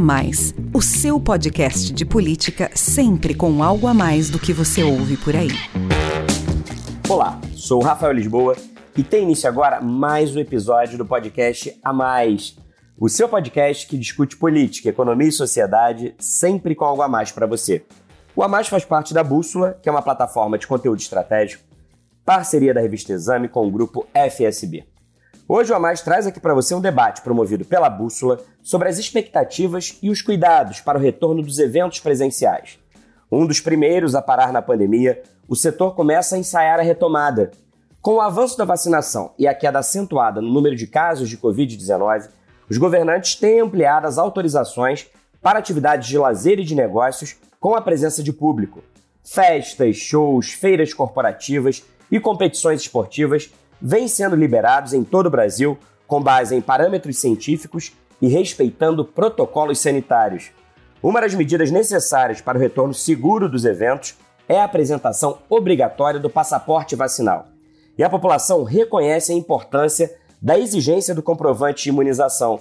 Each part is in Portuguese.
Mais, o seu podcast de política sempre com algo a mais do que você ouve por aí. Olá, sou o Rafael Lisboa e tem início agora mais um episódio do podcast A Mais, o seu podcast que discute política, economia e sociedade sempre com algo a mais para você. O A Mais faz parte da Bússola, que é uma plataforma de conteúdo estratégico, parceria da revista Exame com o grupo FSB. Hoje o A Mais traz aqui para você um debate promovido pela Bússola sobre as expectativas e os cuidados para o retorno dos eventos presenciais. Um dos primeiros a parar na pandemia, o setor começa a ensaiar a retomada. Com o avanço da vacinação e a queda acentuada no número de casos de Covid-19, os governantes têm ampliado as autorizações para atividades de lazer e de negócios com a presença de público. Festas, shows, feiras corporativas e competições esportivas vêm sendo liberados em todo o Brasil com base em parâmetros científicos e respeitando protocolos sanitários. Uma das medidas necessárias para o retorno seguro dos eventos é a apresentação obrigatória do passaporte vacinal. E a população reconhece a importância da exigência do comprovante de imunização.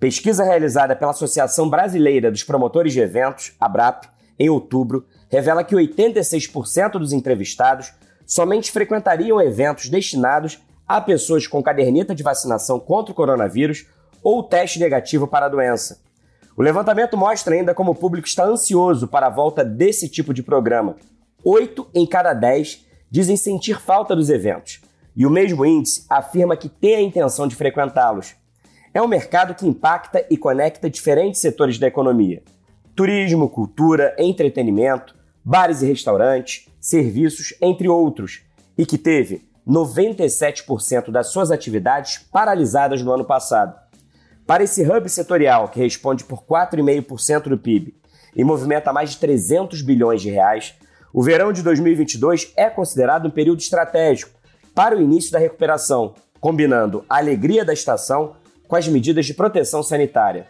Pesquisa realizada pela Associação Brasileira dos Promotores de Eventos, ABRAP, em outubro, revela que 86% dos entrevistados somente frequentariam eventos destinados a pessoas com caderneta de vacinação contra o coronavírus ou teste negativo para a doença. O levantamento mostra ainda como o público está ansioso para a volta desse tipo de programa. Oito em cada dez dizem sentir falta dos eventos, e o mesmo índice afirma que tem a intenção de frequentá-los. É um mercado que impacta e conecta diferentes setores da economia: turismo, cultura, entretenimento, bares e restaurantes, serviços, entre outros, e que teve 97% das suas atividades paralisadas no ano passado. Para esse hub setorial, que responde por 4,5% do PIB e movimenta mais de 300 bilhões de reais, o verão de 2022 é considerado um período estratégico para o início da recuperação, combinando a alegria da estação com as medidas de proteção sanitária.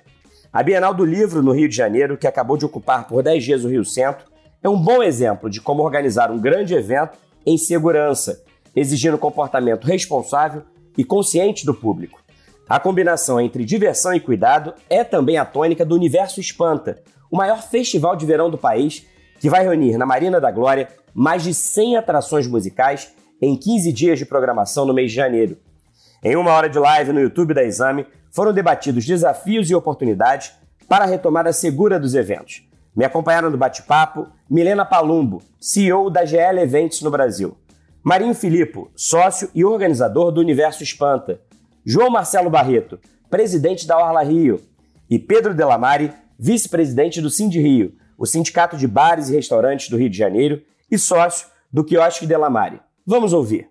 A Bienal do Livro, no Rio de Janeiro, que acabou de ocupar por 10 dias o Rio Centro, é um bom exemplo de como organizar um grande evento em segurança, exigindo comportamento responsável e consciente do público. A combinação entre diversão e cuidado é também a tônica do Universo Espanta, o maior festival de verão do país, que vai reunir na Marina da Glória mais de 100 atrações musicais em 15 dias de programação no mês de janeiro. Em uma hora de live no YouTube da Exame, foram debatidos desafios e oportunidades para a retomada segura dos eventos. Me acompanharam no bate-papo Milena Palumbo, CEO da GL Eventos no Brasil. Marinho Filippo, sócio e organizador do Universo Espanta. João Marcelo Barreto, presidente da Orla Rio. E Pedro Delamare, vice-presidente do Sind Rio, o Sindicato de Bares e Restaurantes do Rio de Janeiro e sócio do Quiosque Delamare. Vamos ouvir.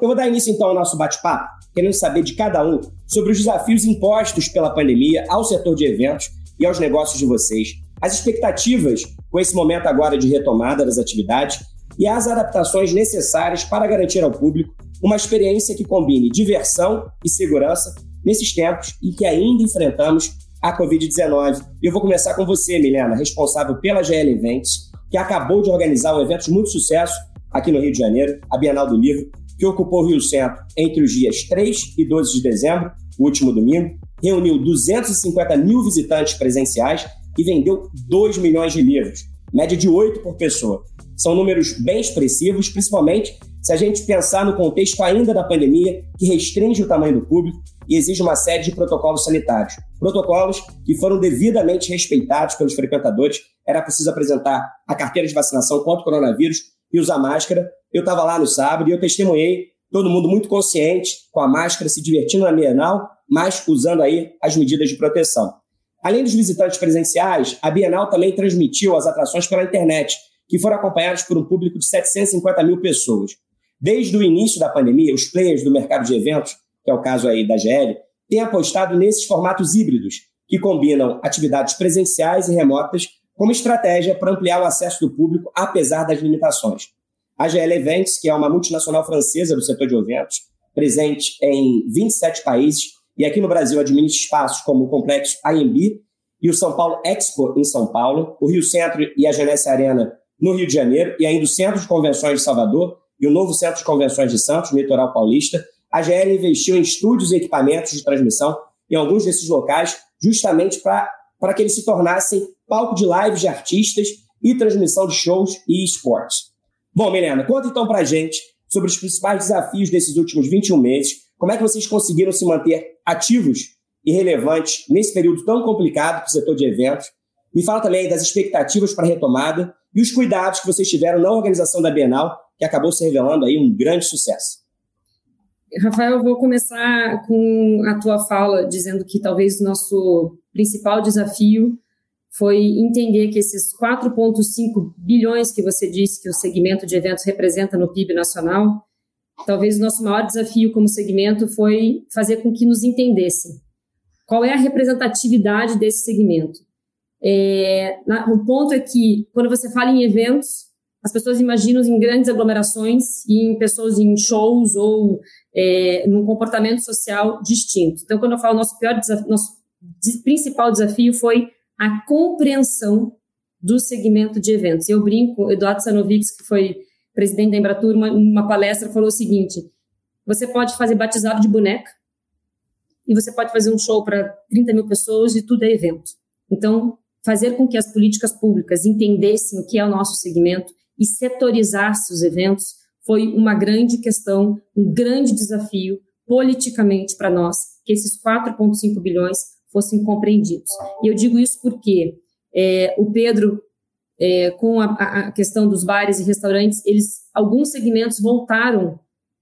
Eu vou dar início então ao nosso bate-papo, querendo saber de cada um sobre os desafios impostos pela pandemia ao setor de eventos e aos negócios de vocês as expectativas com esse momento agora de retomada das atividades e as adaptações necessárias para garantir ao público uma experiência que combine diversão e segurança nesses tempos em que ainda enfrentamos a Covid-19. Eu vou começar com você, Milena, responsável pela GL Events, que acabou de organizar um evento de muito sucesso aqui no Rio de Janeiro, a Bienal do Livro, que ocupou o Rio Centro entre os dias 3 e 12 de dezembro, o último domingo, reuniu 250 mil visitantes presenciais e vendeu 2 milhões de livros, média de 8 por pessoa. São números bem expressivos, principalmente se a gente pensar no contexto ainda da pandemia, que restringe o tamanho do público e exige uma série de protocolos sanitários. Protocolos que foram devidamente respeitados pelos frequentadores. Era preciso apresentar a carteira de vacinação contra o coronavírus e usar máscara. Eu estava lá no sábado e eu testemunhei todo mundo muito consciente, com a máscara, se divertindo na Bienal, mas usando aí as medidas de proteção. Além dos visitantes presenciais, a Bienal também transmitiu as atrações pela internet, que foram acompanhadas por um público de 750 mil pessoas. Desde o início da pandemia, os players do mercado de eventos, que é o caso aí da GL, têm apostado nesses formatos híbridos, que combinam atividades presenciais e remotas como estratégia para ampliar o acesso do público, apesar das limitações. A GL Events, que é uma multinacional francesa do setor de eventos, presente em 27 países, e aqui no Brasil administra espaços como o Complexo AMB e o São Paulo Expo em São Paulo, o Rio Centro e a Genesse Arena no Rio de Janeiro, e ainda o Centro de Convenções de Salvador e o novo Centro de Convenções de Santos, no litoral paulista. A GL investiu em estúdios e equipamentos de transmissão em alguns desses locais, justamente para que eles se tornassem palco de lives de artistas e transmissão de shows e esportes. Bom, Milena, conta então para gente sobre os principais desafios desses últimos 21 meses, como é que vocês conseguiram se manter ativos e relevantes nesse período tão complicado para o setor de eventos. Me fala também das expectativas para a retomada e os cuidados que vocês tiveram na organização da Bienal, que acabou se revelando aí um grande sucesso. Rafael, eu vou começar com a tua fala, dizendo que talvez o nosso principal desafio foi entender que esses 4,5 bilhões que você disse que o segmento de eventos representa no PIB nacional, talvez o nosso maior desafio como segmento foi fazer com que nos entendessem. Qual é a representatividade desse segmento? É, na, o ponto é que, quando você fala em eventos, as pessoas imaginam em grandes aglomerações e em pessoas em shows ou é, num comportamento social distinto. Então, quando eu falo nosso pior desafio, nosso principal desafio foi a compreensão do segmento de eventos. Eu brinco, Eduardo Sanovics, que foi presidente da Embratur, uma, uma palestra falou o seguinte: você pode fazer batizado de boneca e você pode fazer um show para 30 mil pessoas e tudo é evento. Então, fazer com que as políticas públicas entendessem o que é o nosso segmento e setorizasse os eventos foi uma grande questão, um grande desafio politicamente para nós, que esses 4,5 bilhões fossem compreendidos. E eu digo isso porque é, o Pedro, é, com a, a, questão dos bares e restaurantes, eles alguns segmentos voltaram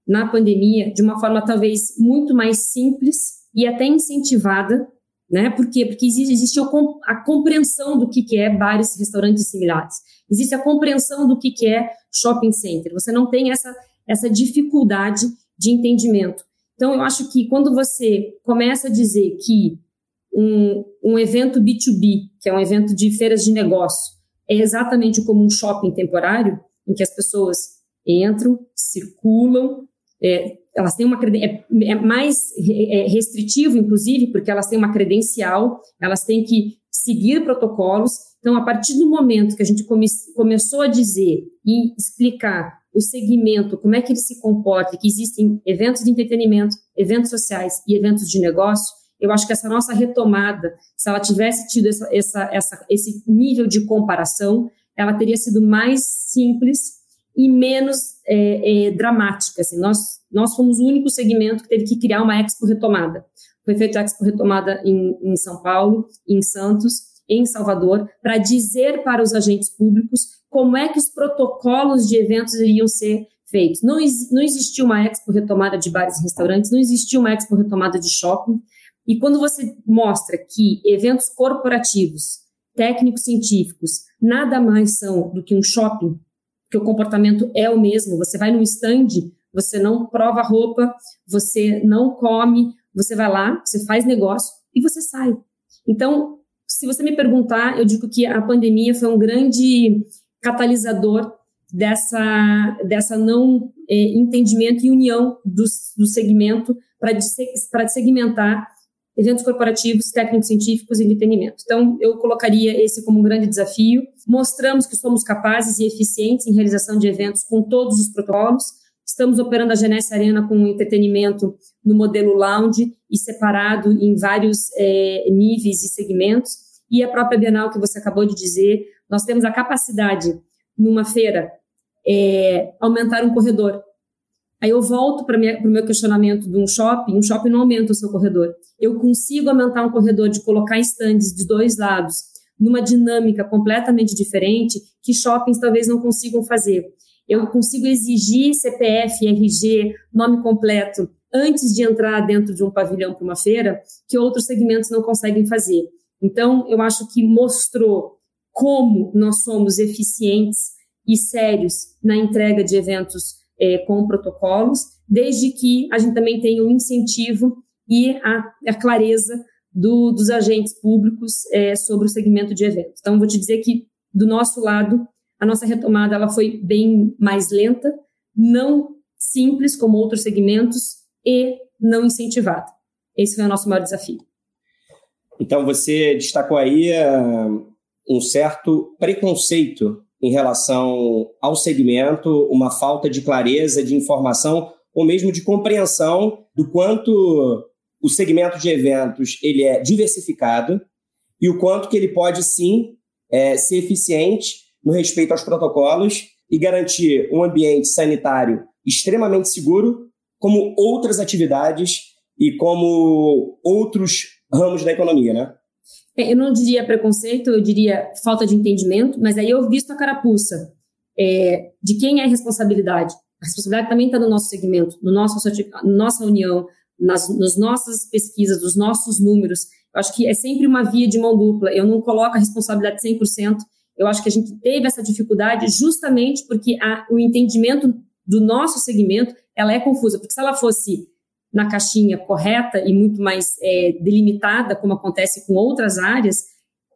na pandemia de uma forma talvez muito mais simples e até incentivada, né? Por quê? Porque existe, existe a compreensão do que, que é bares, restaurantes similares. Existe a compreensão do que, que é shopping center. Você não tem essa, essa dificuldade de entendimento. Então, eu acho que quando você começa a dizer que um, um evento B2B, que é um evento de feiras de negócio, é exatamente como um shopping temporário, em que as pessoas entram, circulam, é, elas têm uma é, é mais é, restritivo, inclusive, porque elas têm uma credencial, elas têm que seguir protocolos. Então, a partir do momento que a gente come, começou a dizer e explicar o segmento, como é que ele se comporta, que existem eventos de entretenimento, eventos sociais e eventos de negócio, eu acho que essa nossa retomada, se ela tivesse tido essa, essa, essa, esse nível de comparação, ela teria sido mais simples e menos é, é, dramática. Assim. Nós, nós fomos o único segmento que teve que criar uma Expo Retomada. Foi feita a Expo Retomada em, em São Paulo, em Santos, em Salvador, para dizer para os agentes públicos como é que os protocolos de eventos iriam ser feitos. Não, não existiu uma Expo Retomada de bares e restaurantes, não existiu uma Expo Retomada de shopping. E quando você mostra que eventos corporativos, técnicos científicos, nada mais são do que um shopping que o comportamento é o mesmo. Você vai num stand, você não prova roupa, você não come, você vai lá, você faz negócio e você sai. Então, se você me perguntar, eu digo que a pandemia foi um grande catalisador dessa, dessa não é, entendimento e união do, do segmento para segmentar eventos corporativos, técnicos científicos e entretenimento. Então, eu colocaria esse como um grande desafio. Mostramos que somos capazes e eficientes em realização de eventos com todos os protocolos. Estamos operando a Genesse Arena com entretenimento no modelo lounge e separado em vários é, níveis e segmentos. E a própria Bienal, que você acabou de dizer, nós temos a capacidade, numa feira, é, aumentar um corredor. Aí eu volto para o meu questionamento de um shopping, um shopping não aumenta o seu corredor. Eu consigo aumentar um corredor de colocar estandes de dois lados, numa dinâmica completamente diferente, que shoppings talvez não consigam fazer. Eu consigo exigir CPF, RG, nome completo, antes de entrar dentro de um pavilhão para uma feira, que outros segmentos não conseguem fazer. Então, eu acho que mostrou como nós somos eficientes e sérios na entrega de eventos é, com protocolos, desde que a gente também tenha o incentivo e a, a clareza do, dos agentes públicos é, sobre o segmento de eventos. Então, vou te dizer que, do nosso lado, a nossa retomada ela foi bem mais lenta, não simples como outros segmentos e não incentivada. Esse foi o nosso maior desafio. Então, você destacou aí uh, um certo preconceito em relação ao segmento, uma falta de clareza, de informação ou mesmo de compreensão do quanto o segmento de eventos ele é diversificado e o quanto que ele pode sim é, ser eficiente no respeito aos protocolos e garantir um ambiente sanitário extremamente seguro, como outras atividades e como outros ramos da economia, né? É, eu não diria preconceito, eu diria falta de entendimento, mas aí eu visto a carapuça. É, de quem é a responsabilidade? A responsabilidade também está no nosso segmento, no nosso, nossa união, nas, nas nossas pesquisas, nos nossos números. Eu acho que é sempre uma via de mão dupla. Eu não coloco a responsabilidade 100%. Eu acho que a gente teve essa dificuldade justamente porque a, o entendimento do nosso segmento ela é confusa. Porque se ela fosse na caixinha correta e muito mais é, delimitada, como acontece com outras áreas,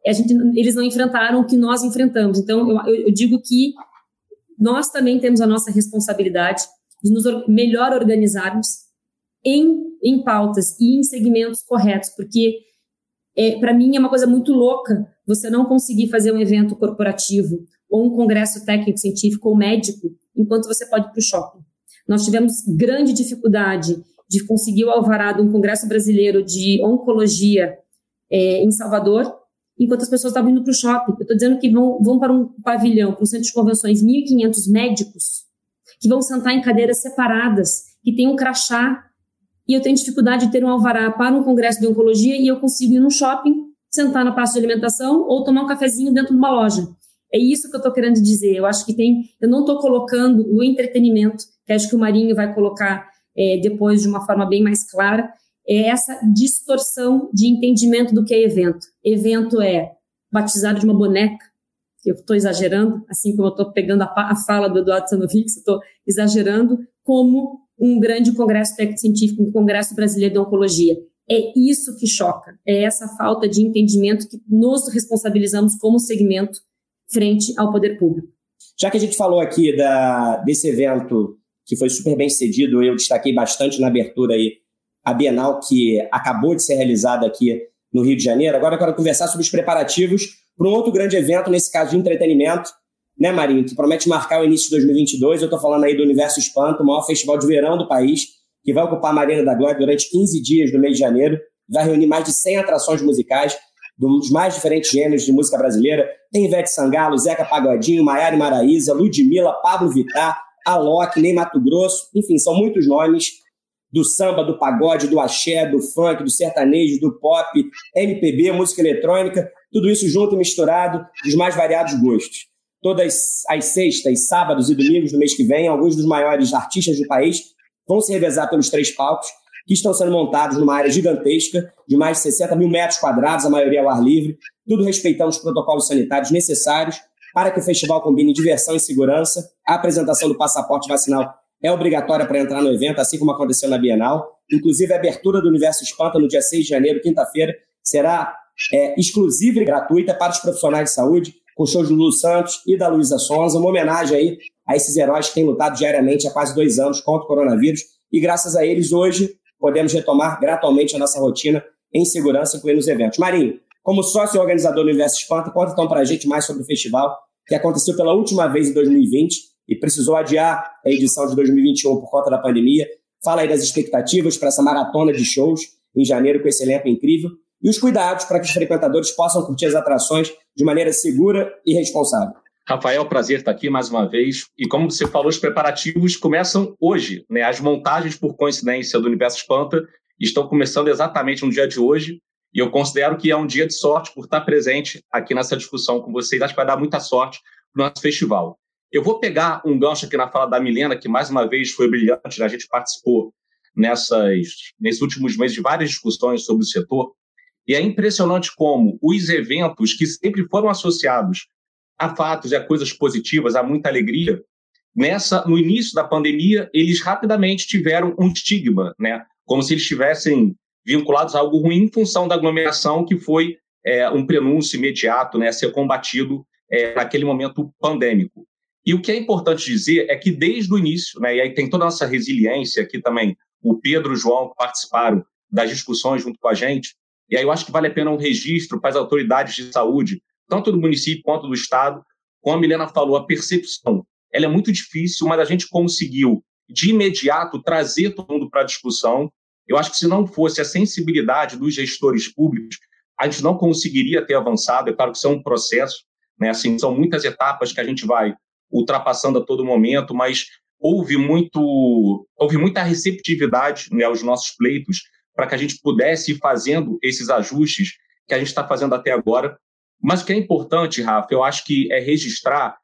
a gente, eles não enfrentaram o que nós enfrentamos. Então, eu, eu digo que nós também temos a nossa responsabilidade de nos melhor organizarmos em, em pautas e em segmentos corretos, porque é, para mim é uma coisa muito louca você não conseguir fazer um evento corporativo ou um congresso técnico científico ou médico enquanto você pode ir para o shopping. Nós tivemos grande dificuldade de conseguir o alvará de um congresso brasileiro de oncologia é, em Salvador, enquanto as pessoas estavam indo para o shopping. Eu estou dizendo que vão, vão para um pavilhão, para um centro de convenções, 1.500 médicos que vão sentar em cadeiras separadas, que tem um crachá, e eu tenho dificuldade de ter um alvará para um congresso de oncologia e eu consigo ir no shopping, sentar na praça de alimentação ou tomar um cafezinho dentro de uma loja. É isso que eu estou querendo dizer. Eu acho que tem. Eu não estou colocando o entretenimento, que acho que o Marinho vai colocar é, depois de uma forma bem mais clara, é essa distorção de entendimento do que é evento. Evento é batizado de uma boneca, eu estou exagerando, assim como eu estou pegando a, a, fala do Eduardo Sanovics, eu estou exagerando, como um grande congresso técnico-científico, um congresso brasileiro de oncologia. É isso que choca, é essa falta de entendimento que nos responsabilizamos como segmento frente ao poder público. Já que a gente falou aqui da, desse evento que foi super bem sucedido, eu destaquei bastante na abertura aí a Bienal que acabou de ser realizada aqui no Rio de Janeiro. Agora eu quero conversar sobre os preparativos para um outro grande evento, nesse caso de entretenimento, né, Marinho, que promete marcar o início de 2022. Eu estou falando aí do Universo Espanto, o maior festival de verão do país, que vai ocupar a Marina da Glória durante 15 dias do mês de janeiro. Vai reunir mais de 100 atrações musicais dos mais diferentes gêneros de música brasileira. Tem Ivete Sangalo, Zeca Pagodinho, Maiara Maraíza, Ludmilla, Pablo Vittar, Alok, Ney Mato Grosso, enfim, são muitos nomes do samba, do pagode, do axé, do funk, do sertanejo, do pop, MPB, música eletrônica, tudo isso junto e misturado, dos mais variados gostos. Todas as sextas, sábados e domingos do mês que vem, alguns dos maiores artistas do país vão se revezar pelos três palcos, que estão sendo montados numa área gigantesca, de mais de 60 mil metros quadrados, a maioria ao ar livre, tudo respeitando os protocolos sanitários necessários para que o festival combine diversão e segurança. A apresentação do passaporte vacinal é obrigatória para entrar no evento, assim como aconteceu na Bienal. Inclusive, a abertura do Universo Espanta no dia 6 de janeiro, quinta-feira, será é, exclusiva e gratuita para os profissionais de saúde, com shows do Lulu Santos e da Luísa Sonza, uma homenagem aí a esses heróis que têm lutado diariamente há quase dois anos contra o coronavírus. E graças a eles, hoje, podemos retomar gradualmente a nossa rotina em segurança, incluindo os eventos. Marinho, como sócio organizador do Universo Espanta, conta então para a gente mais sobre o festival, que aconteceu pela última vez em 2020 e precisou adiar a edição de 2021 por conta da pandemia. Fala aí das expectativas para essa maratona de shows em janeiro com esse elenco incrível e os cuidados para que os frequentadores possam curtir as atrações de maneira segura e responsável. Rafael, prazer estar aqui mais uma vez. E como você falou, os preparativos começam hoje. Né? As montagens, por coincidência, do Universo Espanta estão começando exatamente no dia de hoje. E eu considero que é um dia de sorte por estar presente aqui nessa discussão com vocês. Acho que vai dar muita sorte para o nosso festival. Eu vou pegar um gancho aqui na fala da Milena, que mais uma vez foi brilhante. Né? A gente participou nessas, nesses últimos meses de várias discussões sobre o setor. E é impressionante como os eventos que sempre foram associados a fatos e a coisas positivas, a muita alegria, nessa no início da pandemia, eles rapidamente tiveram um estigma, né? Como se eles estivessem vinculados a algo ruim em função da aglomeração que foi é, um prenúncio imediato, né, a ser combatido é, naquele momento pandêmico. E o que é importante dizer é que desde o início, né, e aí tem toda a nossa resiliência aqui também, o Pedro e o João participaram das discussões junto com a gente, e aí eu acho que vale a pena um registro para as autoridades de saúde, tanto do município quanto do Estado. Como a Milena falou, a percepção ela é muito difícil, mas a gente conseguiu, de imediato, trazer todo mundo para a discussão eu acho que se não fosse a sensibilidade dos gestores públicos, a gente não conseguiria ter avançado. É claro que isso é um processo, né? Assim, são muitas etapas que a gente vai ultrapassando a todo momento, mas houve muito, houve muita receptividade né, aos nossos pleitos para que a gente pudesse ir fazendo esses ajustes que a gente está fazendo até agora. Mas o que é importante, Rafa, eu acho que é registrar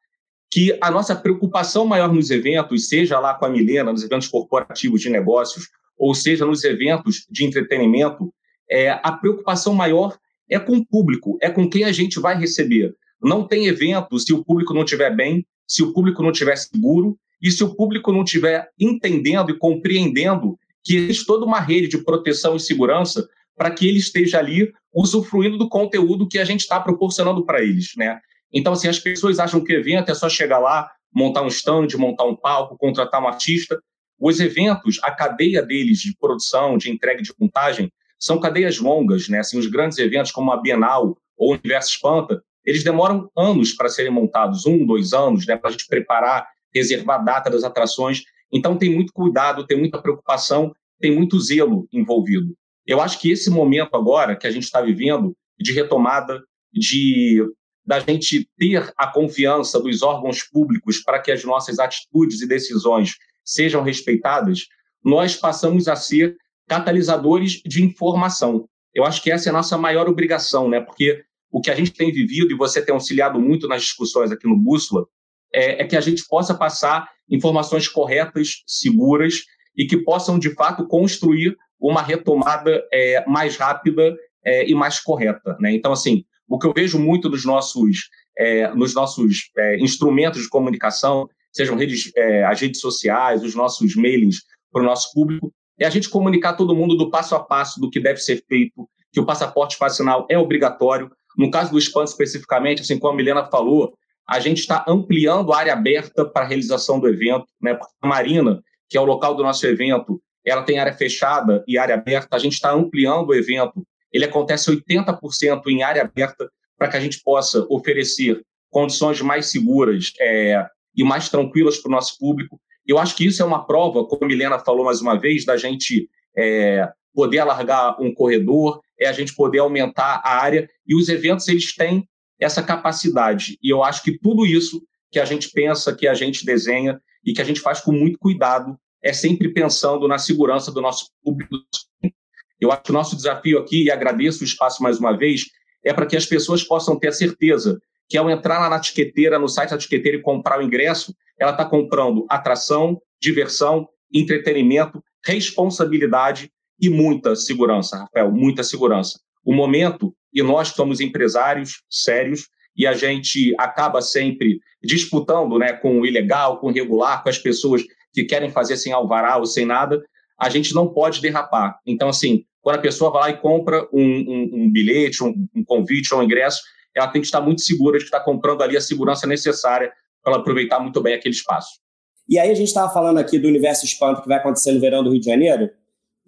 que a nossa preocupação maior nos eventos, seja lá com a Milena, nos eventos corporativos de negócios, ou seja nos eventos de entretenimento, é, a preocupação maior é com o público, é com quem a gente vai receber. Não tem evento se o público não estiver bem, se o público não estiver seguro e se o público não estiver entendendo e compreendendo que existe toda uma rede de proteção e segurança para que ele esteja ali usufruindo do conteúdo que a gente está proporcionando para eles, né? Então, assim, as pessoas acham que evento é só chegar lá, montar um stand, montar um palco, contratar um artista. Os eventos, a cadeia deles de produção, de entrega de montagem, são cadeias longas, né? Assim, os grandes eventos como a Bienal ou o Universo Espanta, eles demoram anos para serem montados, um, dois anos, né? Para a gente preparar, reservar a data das atrações. Então, tem muito cuidado, tem muita preocupação, tem muito zelo envolvido. Eu acho que esse momento agora que a gente está vivendo de retomada, de da gente ter a confiança dos órgãos públicos para que as nossas atitudes e decisões sejam respeitadas, nós passamos a ser catalisadores de informação. Eu acho que essa é a nossa maior obrigação, né? Porque o que a gente tem vivido, e você tem auxiliado muito nas discussões aqui no Bússola, é, é que a gente possa passar informações corretas, seguras e que possam, de fato, construir uma retomada é, mais rápida é, e mais correta. Né? Então, assim, o que eu vejo muito nos nossos, é, nos nossos é, instrumentos de comunicação, sejam redes, é, as redes sociais, os nossos mailings para o nosso público, é a gente comunicar todo mundo do passo a passo do que deve ser feito, que o passaporte vacinal é obrigatório. No caso do espanto especificamente, assim como a Milena falou, a gente está ampliando a área aberta para a realização do evento, né? Porque a Marina, que é o local do nosso evento, ela tem área fechada e área aberta. A gente está ampliando o evento. Ele acontece 80% em área aberta para que a gente possa oferecer condições mais seguras é, e mais tranquilas para o nosso público. Eu acho que isso é uma prova, como a Milena falou mais uma vez, da gente é, poder alargar um corredor, é a gente poder aumentar a área, e os eventos eles têm essa capacidade. E eu acho que tudo isso que a gente pensa, que a gente desenha e que a gente faz com muito cuidado, é sempre pensando na segurança do nosso público. Eu acho que o nosso desafio aqui, e agradeço o espaço mais uma vez, é para que as pessoas possam ter certeza que ao entrar lá na tiqueteira, no site da tiqueteira e comprar o ingresso, ela está comprando atração, diversão, entretenimento, responsabilidade e muita segurança, Rafael, muita segurança. O momento, e nós somos empresários sérios, e a gente acaba sempre disputando né, com o ilegal, com o regular, com as pessoas que querem fazer sem alvará ou sem nada, a gente não pode derrapar. Então, assim, quando a pessoa vai lá e compra um, um, um bilhete, um, um convite ou um ingresso, ela tem que estar muito segura de que está comprando ali a segurança necessária para ela aproveitar muito bem aquele espaço. E aí a gente estava falando aqui do Universo Espanto que vai acontecer no verão do Rio de Janeiro,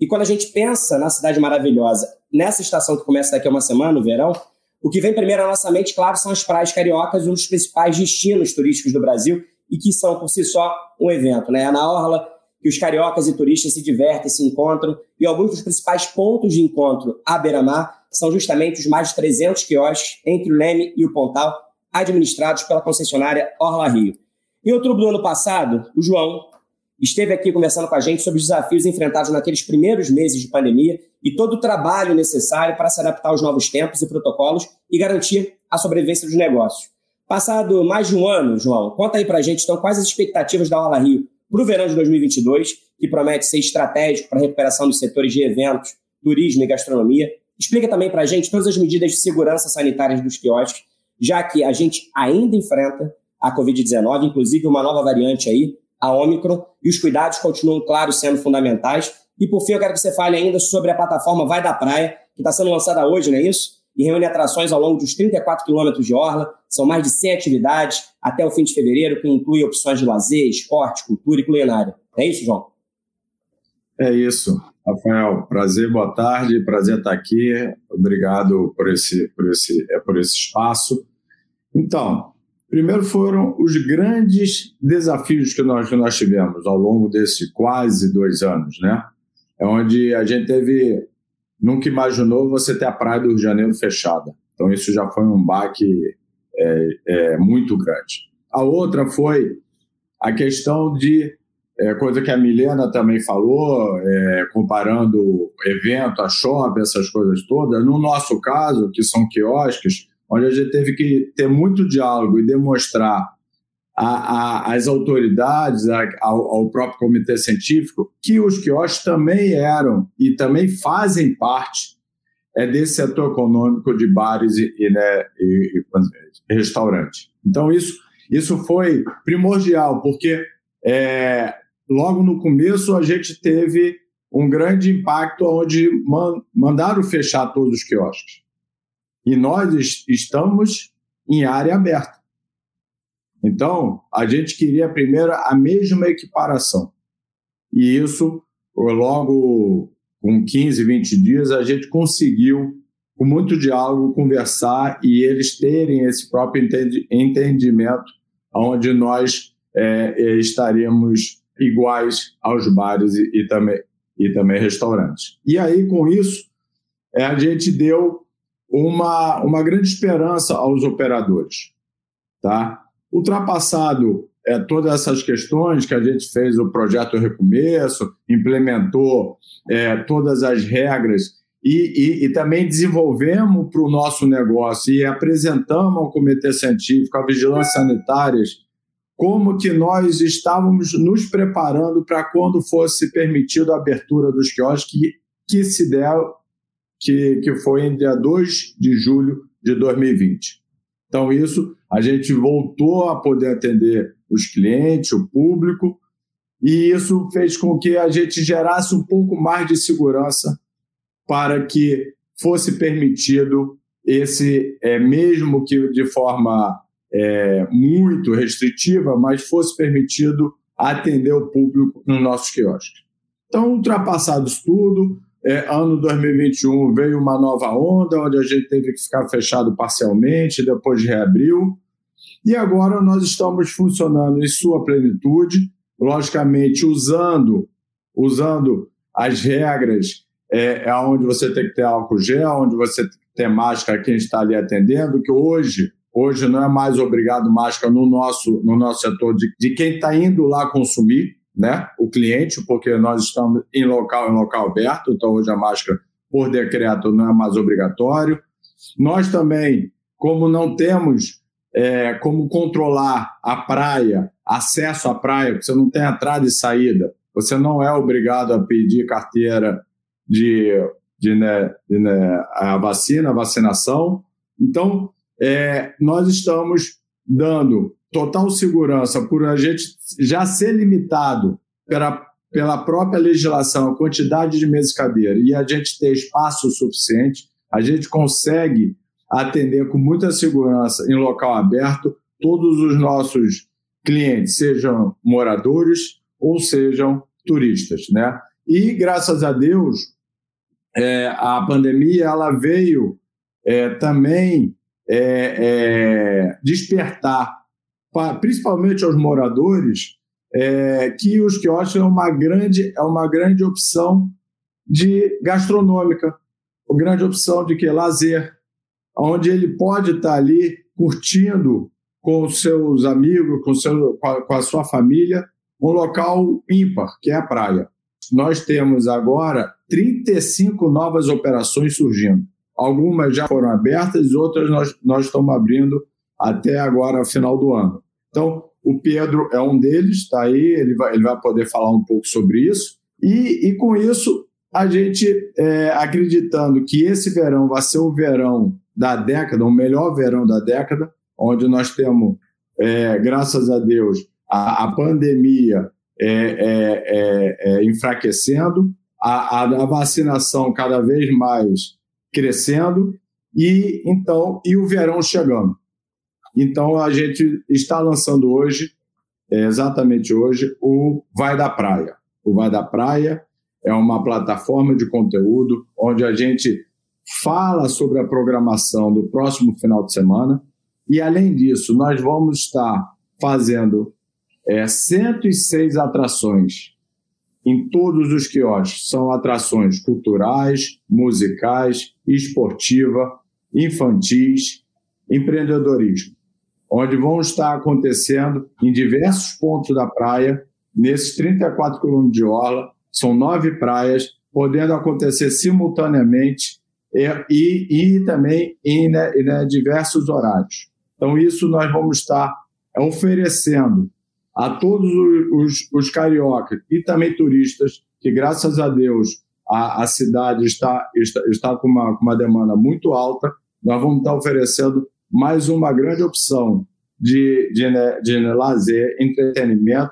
e quando a gente pensa na cidade maravilhosa, nessa estação que começa daqui a uma semana, no verão, o que vem primeiro à nossa mente, claro, são as praias cariocas, um dos principais destinos turísticos do Brasil, e que são por si só um evento. Né? É na Orla que os cariocas e turistas se divertem, se encontram, e alguns dos principais pontos de encontro à beira-mar são justamente os mais de 300 quiosques entre o Leme e o Pontal, administrados pela concessionária Orla Rio. Em outubro do ano passado, o João esteve aqui conversando com a gente sobre os desafios enfrentados naqueles primeiros meses de pandemia e todo o trabalho necessário para se adaptar aos novos tempos e protocolos e garantir a sobrevivência dos negócios. Passado mais de um ano, João, conta aí para a gente, então, quais as expectativas da Orla Rio para o verão de 2022, que promete ser estratégico para a recuperação dos setores de eventos, turismo e gastronomia. Explica também para a gente todas as medidas de segurança sanitárias dos quiosques, já que a gente ainda enfrenta a Covid-19, inclusive uma nova variante aí, a Omicron, e os cuidados continuam, claro, sendo fundamentais. E por fim, eu quero que você fale ainda sobre a plataforma Vai da Praia, que está sendo lançada hoje, não é isso? E reúne atrações ao longo dos 34 quilômetros de orla. São mais de 100 atividades até o fim de fevereiro, que inclui opções de lazer, esporte, cultura e culinária. É isso, João? É isso. Rafael, prazer, boa tarde, prazer estar aqui. Obrigado por esse, por esse, é, por esse espaço. Então, primeiro foram os grandes desafios que nós, que nós tivemos ao longo desses quase dois anos, né? É onde a gente teve nunca imaginou você ter a praia do Rio de Janeiro fechada. Então, isso já foi um baque é, é, muito grande. A outra foi a questão de, é, coisa que a Milena também falou, é, comparando evento a shopping, essas coisas todas. No nosso caso, que são quiosques, onde a gente teve que ter muito diálogo e demonstrar às autoridades, a, ao, ao, próprio comitê científico, que os quiosques também eram e também fazem parte é, desse setor econômico de bares e, e, né, e, e restaurantes. Então, isso, isso foi primordial, porque é, logo no começo a gente teve um grande impacto onde man, mandaram fechar todos os quiosques. E nós estamos em área aberta. Então, a gente queria primeiro a mesma equiparação. E isso, logo com 15, 20 dias, a gente conseguiu, com muito diálogo, conversar e eles terem esse próprio entendimento, onde nós é, é, estaríamos iguais aos bares e, e, também, e também restaurantes. E aí, com isso, é, a gente deu uma, uma grande esperança aos operadores. Tá? Ultrapassado é, todas essas questões que a gente fez o projeto Recomeço, implementou é, todas as regras e, e, e também desenvolvemos para o nosso negócio e apresentamos ao Comitê Científico, à Vigilância Sanitárias, como que nós estávamos nos preparando para quando fosse permitido a abertura dos quiosques, que, que se der, que, que foi em dia 2 de julho de 2020. Então, isso a gente voltou a poder atender os clientes, o público, e isso fez com que a gente gerasse um pouco mais de segurança para que fosse permitido esse, é, mesmo que de forma é, muito restritiva, mas fosse permitido atender o público nos nossos quiosques. Então, ultrapassados tudo, é, ano 2021 veio uma nova onda, onde a gente teve que ficar fechado parcialmente, depois reabriu. E agora nós estamos funcionando em sua plenitude, logicamente usando, usando as regras é, é onde você tem que ter álcool gel, onde você tem que ter máscara quem está ali atendendo, que hoje hoje não é mais obrigado máscara no nosso, no nosso setor de, de quem está indo lá consumir, né, o cliente, porque nós estamos em local em local aberto, então hoje a máscara por decreto não é mais obrigatório. Nós também, como não temos é, como controlar a praia, acesso à praia, porque você não tem entrada e saída, você não é obrigado a pedir carteira de, de, né, de né, a vacina, a vacinação. Então, é, nós estamos dando total segurança por a gente já ser limitado pela, pela própria legislação, a quantidade de mesas cadeiras, e a gente ter espaço suficiente, a gente consegue atender com muita segurança em local aberto todos os nossos clientes, sejam moradores ou sejam turistas, né? E graças a Deus, é, a pandemia ela veio é, também é, é despertar principalmente aos moradores, é, que os quiosques é uma grande, é uma grande opção de gastronômica, uma grande opção de que lazer, onde ele pode estar ali curtindo com seus amigos, com, seu, com a sua família, um local ímpar, que é a praia. Nós temos agora 35 novas operações surgindo. Algumas já foram abertas, outras nós, nós estamos abrindo até agora, final do ano. Então, o Pedro é um deles, está aí, ele vai, ele vai poder falar um pouco sobre isso. E, e com isso, a gente é, acreditando que esse verão vai ser o verão da década, o melhor verão da década, onde nós temos, é, graças a Deus, a, a pandemia é, é, é, é enfraquecendo, a, a, a, vacinação cada vez mais crescendo e então e o verão chegando. Então, a gente está lançando hoje, é, exatamente hoje, o Vai da Praia. O Vai da Praia é uma plataforma de conteúdo onde a gente fala sobre a programação do próximo final de semana. E, além disso, nós vamos estar fazendo é, 106 atrações em todos os quiosques. São atrações culturais, musicais, esportiva, infantis, empreendedorismo, onde vão estar acontecendo em diversos pontos da praia, nesses 34 quilômetros de orla, são nove praias, podendo acontecer simultaneamente e, e, e também em né, né, diversos horários. Então, isso nós vamos estar oferecendo a todos os, os, cariocas e também turistas, que graças a Deus a, a cidade está, está, está com, uma, com uma demanda muito alta, nós vamos estar oferecendo mais uma grande opção de, de, né, de lazer, entretenimento,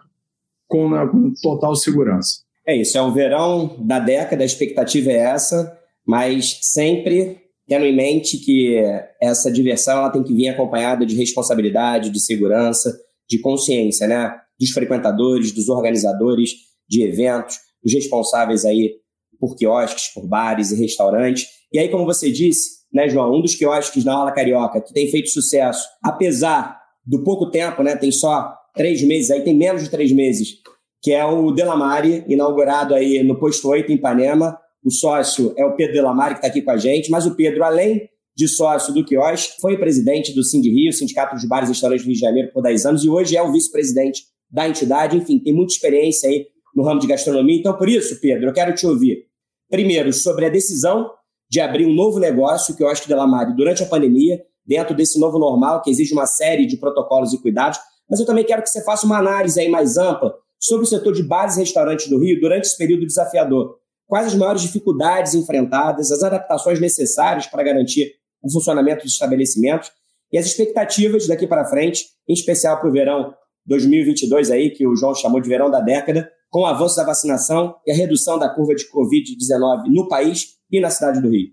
com, né, com total segurança. É isso, é um verão da década, a expectativa é essa, mas sempre tendo em mente que essa diversão ela tem que vir acompanhada de responsabilidade, de segurança, de consciência, né? Dos frequentadores, dos organizadores de eventos, dos responsáveis aí por quiosques, por bares e restaurantes. E aí, como você disse, né, João, um dos quiosques na Ala Carioca que tem feito sucesso, apesar do pouco tempo, né? Tem só três meses, aí tem menos de três meses, que é o Delamare, inaugurado aí no Posto 8, em Ipanema. O sócio é o Pedro Delamare, que está aqui com a gente, mas o Pedro, além de sócio do quiosque, foi presidente do Sind Rio, Sindicato de Bares e Restaurantes do Rio de Janeiro, por 10 anos, e hoje é o vice-presidente da entidade. Enfim, tem muita experiência aí no ramo de gastronomia. Então, por isso, Pedro, eu quero te ouvir. Primeiro, sobre a decisão de abrir um novo negócio, o quiosque Delamare, durante a pandemia, dentro desse novo normal, que exige uma série de protocolos e cuidados. Mas eu também quero que você faça uma análise aí mais ampla sobre o setor de bares e restaurantes do Rio durante esse período desafiador. Quais as maiores dificuldades enfrentadas, as adaptações necessárias para garantir o funcionamento dos estabelecimentos e as expectativas daqui para frente, em especial para o verão 2022 aí, que o João chamou de verão da década, com o avanço da vacinação e a redução da curva de Covid-19 no país e na cidade do Rio.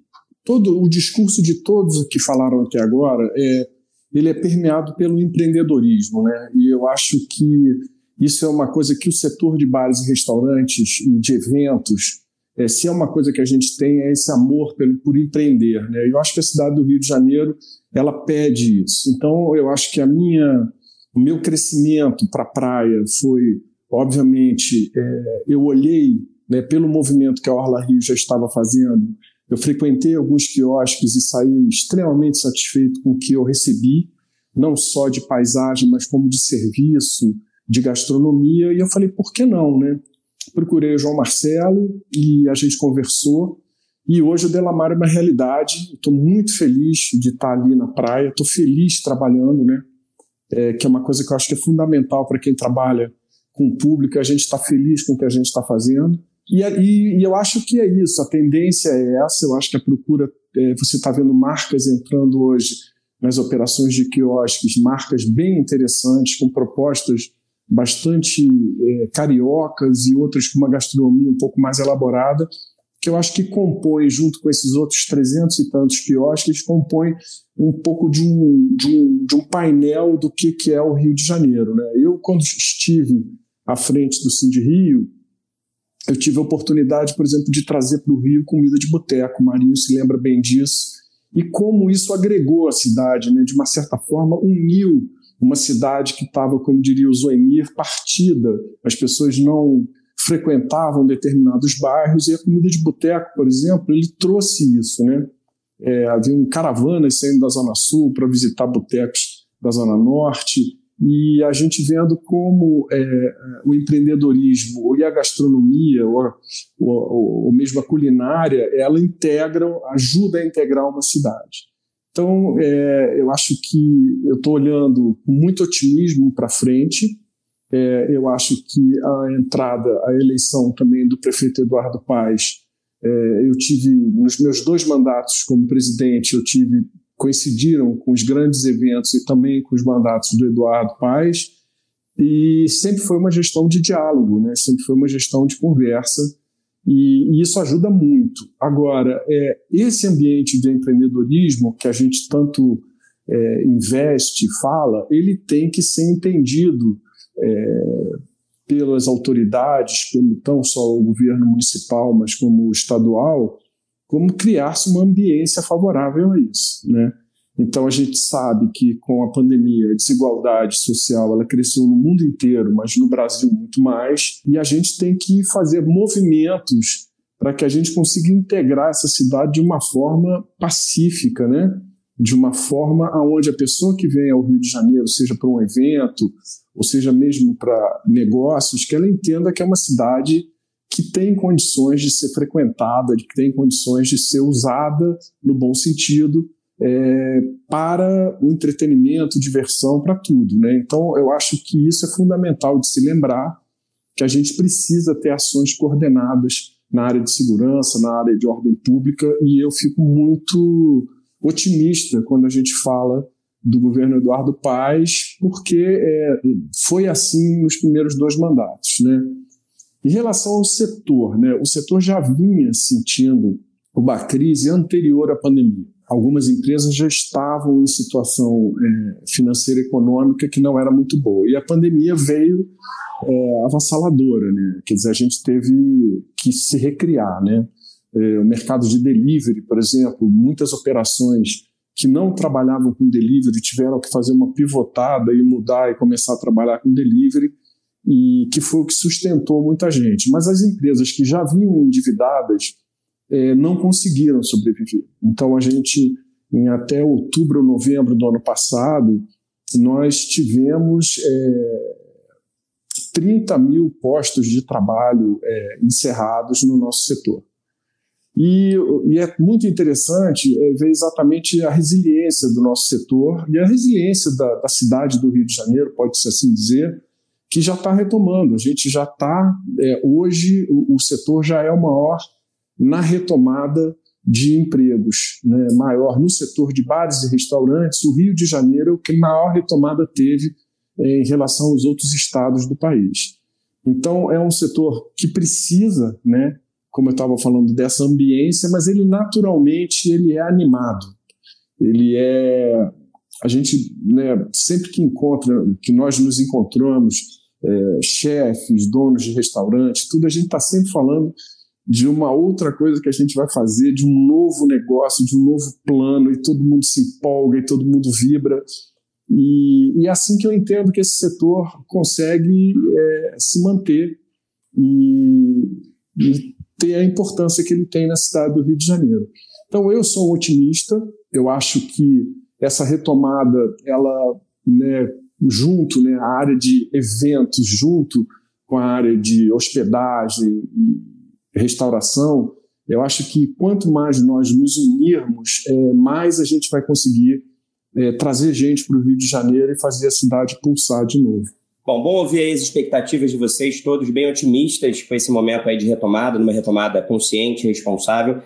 Todo o discurso de todos que falaram até agora é ele é permeado pelo empreendedorismo, né? E eu acho que isso é uma coisa que o setor de bares e restaurantes e de eventos é, se é uma coisa que a gente tem, é esse amor por, por empreender. Né? Eu acho que a cidade do Rio de Janeiro ela pede isso. Então, eu acho que a minha, o meu crescimento para a praia foi, obviamente, é, eu olhei né, pelo movimento que a Orla Rio já estava fazendo. Eu frequentei alguns quiosques e saí extremamente satisfeito com o que eu recebi, não só de paisagem, mas como de serviço, de gastronomia. E eu falei, por que não, né? Procurei o João Marcelo e a gente conversou. E hoje o Delamar é uma realidade. Estou muito feliz de estar ali na praia. Estou feliz trabalhando, né? É, que é uma coisa que eu acho que é fundamental para quem trabalha com o público. A gente está feliz com o que a gente está fazendo. E, e, e, eu acho que é isso. A tendência é essa. Eu acho que a procura. É, você está vendo marcas entrando hoje nas operações de quiosques, marcas bem interessantes, com propostas bastante é, cariocas e outras com uma gastronomia um pouco mais elaborada, que eu acho que compõe, junto com esses outros 300 e tantos quiosques, compõe um pouco de um, de um, de um painel do que, que é o Rio de Janeiro. Né? Eu, quando estive à frente do Cindy Rio, eu tive a oportunidade, por exemplo, de trazer para o Rio comida de boteco. O Marinho se lembra bem disso. E como isso agregou a cidade, né? de uma certa forma, uniu uma cidade que estava, como diria o Zoemir, partida. As pessoas não frequentavam determinados bairros e a comida de boteco, por exemplo, ele trouxe isso, né? É, havia um caravanas saindo da Zona Sul para visitar botecos da Zona Norte e a gente vendo como é, o empreendedorismo e a gastronomia ou, ou, ou mesmo a culinária ela integram, ajuda a integrar uma cidade. Então, é, eu acho que eu estou olhando com muito otimismo para frente. É, eu acho que a entrada, a eleição também do prefeito Eduardo Paes, é, eu tive, nos meus dois mandatos como presidente, eu tive, coincidiram com os grandes eventos e também com os mandatos do Eduardo Paes, e sempre foi uma gestão de diálogo, né? sempre foi uma gestão de conversa, e, e, isso ajuda muito. Agora, é, esse ambiente de empreendedorismo que a gente tanto é, investe, fala, ele tem que ser entendido é, pelas autoridades, pelo não só o governo municipal, mas como o estadual, como criar-se uma ambiência favorável a isso. Né? Então a gente sabe que com a pandemia a desigualdade social ela cresceu no mundo inteiro, mas no Brasil muito mais, e a gente tem que fazer movimentos para que a gente consiga integrar essa cidade de uma forma pacífica, né? De uma forma aonde a pessoa que vem ao Rio de Janeiro, seja para um evento, ou seja mesmo para negócios, que ela entenda que é uma cidade que tem condições de ser frequentada, que tem condições de ser usada no bom sentido é, para o entretenimento, diversão, para tudo. Né? Então, eu acho que isso é fundamental de se lembrar que a gente precisa ter ações coordenadas na área de segurança, na área de ordem pública, e eu fico muito otimista quando a gente fala do governo Eduardo Paes, porque é, foi assim nos primeiros dois mandatos. Né? Em relação ao setor, né, o setor já vinha sentindo uma crise anterior à pandemia algumas empresas já estavam em situação é, financeira e econômica que não era muito boa. E a pandemia veio é, avassaladora, né? Quer dizer, a gente teve que se recriar, né? É, o mercado de delivery, por exemplo, muitas operações que não trabalhavam com delivery tiveram que fazer uma pivotada e mudar e começar a trabalhar com delivery e que foi o que sustentou muita gente. Mas as empresas que já vinham endividadas é, não conseguiram sobreviver. Então, a gente, em até outubro, novembro do ano passado, nós tivemos é, 30 mil postos de trabalho é, encerrados no nosso setor. E, e, é muito interessante é, ver exatamente a resiliência do nosso setor e a resiliência da, da cidade do Rio de Janeiro, pode-se assim dizer, que já está retomando. A gente já está, é, hoje, o, o, setor já é o maior na retomada de empregos né, maior no setor de bares e restaurantes. O Rio de Janeiro é o que maior retomada teve é, em relação aos outros estados do país. Então, é um setor que precisa, né, como eu estava falando, dessa ambiência, mas ele naturalmente ele é animado. Ele é. A gente, né, sempre que encontra, que nós nos encontramos, é, chefes, donos de restaurante, tudo, a gente está sempre falando de uma outra coisa que a gente vai fazer, de um novo negócio, de um novo plano, e todo mundo se empolga e todo mundo vibra. E, e é assim que eu entendo que esse setor consegue é, se manter e, e ter a importância que ele tem na cidade do Rio de Janeiro. Então eu sou um otimista, eu acho que essa retomada, ela, né, junto, né, a área de eventos, junto com a área de hospedagem e restauração, eu acho que quanto mais nós nos unirmos, é, mais a gente vai conseguir é, trazer gente para o Rio de Janeiro e fazer a cidade pulsar de novo. Bom, bom ouvir as expectativas de vocês, todos bem otimistas com esse momento aí de retomada, numa retomada consciente e responsável.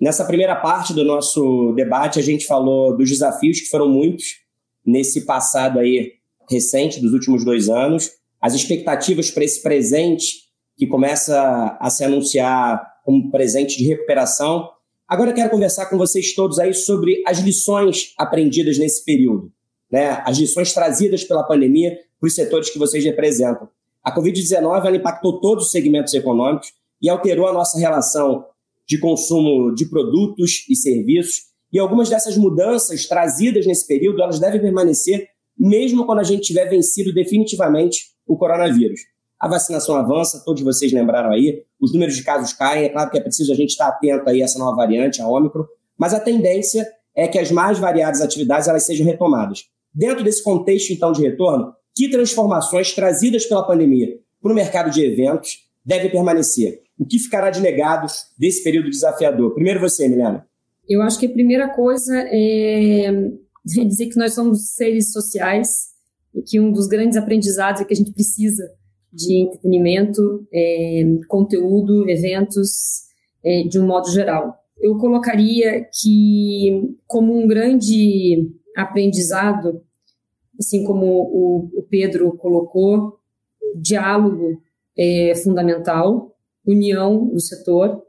Nessa primeira parte do nosso debate, a gente falou dos desafios, que foram muitos, nesse passado aí recente, dos últimos dois anos, as expectativas para esse presente que começa a se anunciar como presente de recuperação. Agora eu quero conversar com vocês todos aí sobre as lições aprendidas nesse período, né? as lições trazidas pela pandemia para os setores que vocês representam. A Covid-19 impactou todos os segmentos econômicos e alterou a nossa relação de consumo de produtos e serviços. E algumas dessas mudanças trazidas nesse período, elas devem permanecer mesmo quando a gente tiver vencido definitivamente o coronavírus a vacinação avança, todos vocês lembraram aí, os números de casos caem, é claro que é preciso a gente estar atento aí a essa nova variante, a Ômicron, mas a tendência é que as mais variadas atividades elas sejam retomadas. Dentro desse contexto, então, de retorno, que transformações trazidas pela pandemia para o mercado de eventos devem permanecer? O que ficará de legado desse período desafiador? Primeiro você, Milena. Eu acho que a primeira coisa é dizer que nós somos seres sociais e que um dos grandes aprendizados é que a gente precisa de entretenimento, é, conteúdo, eventos, é, de um modo geral. Eu colocaria que, como um grande aprendizado, assim como o, o Pedro colocou, diálogo é fundamental, união do setor.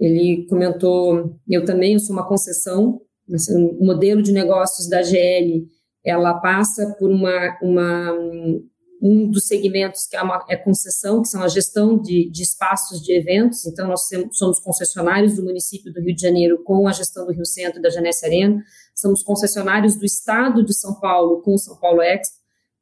Ele comentou, eu também eu sou uma concessão, o modelo de negócios da GL, ela passa por uma, uma um dos segmentos que é, uma, é concessão, que são a gestão de, de espaços de eventos. Então, nós somos concessionários do município do Rio de Janeiro com a gestão do Rio Centro e da Janesse Arena. Somos concessionários do estado de São Paulo com o São Paulo Expo,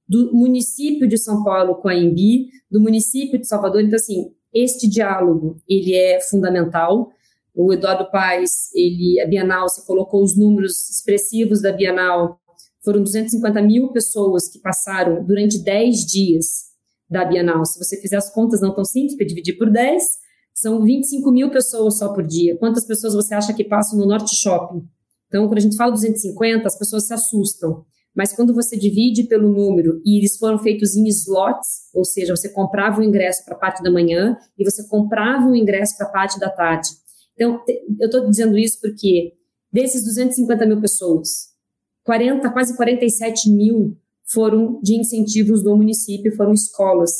do município de São Paulo com a Embi, do município de Salvador. Então, assim, este diálogo, ele é fundamental. O Eduardo Paes, ele, a Bienal, você colocou os números expressivos da Bienal, foram 250 mil pessoas que passaram durante 10 dias da Bienal. Se você fizer as contas não tão simples, para dividir por 10, são 25 mil pessoas só por dia. Quantas pessoas você acha que passam no Norte Shopping? Então, quando a gente fala 250, as pessoas se assustam. Mas quando você divide pelo número e eles foram feitos em slots, ou seja, você comprava o ingresso para a parte da manhã e você comprava o ingresso para a parte da tarde. Então, eu estou dizendo isso porque desses 250 mil pessoas, 40, quase 47 mil foram de incentivos do município, foram escolas,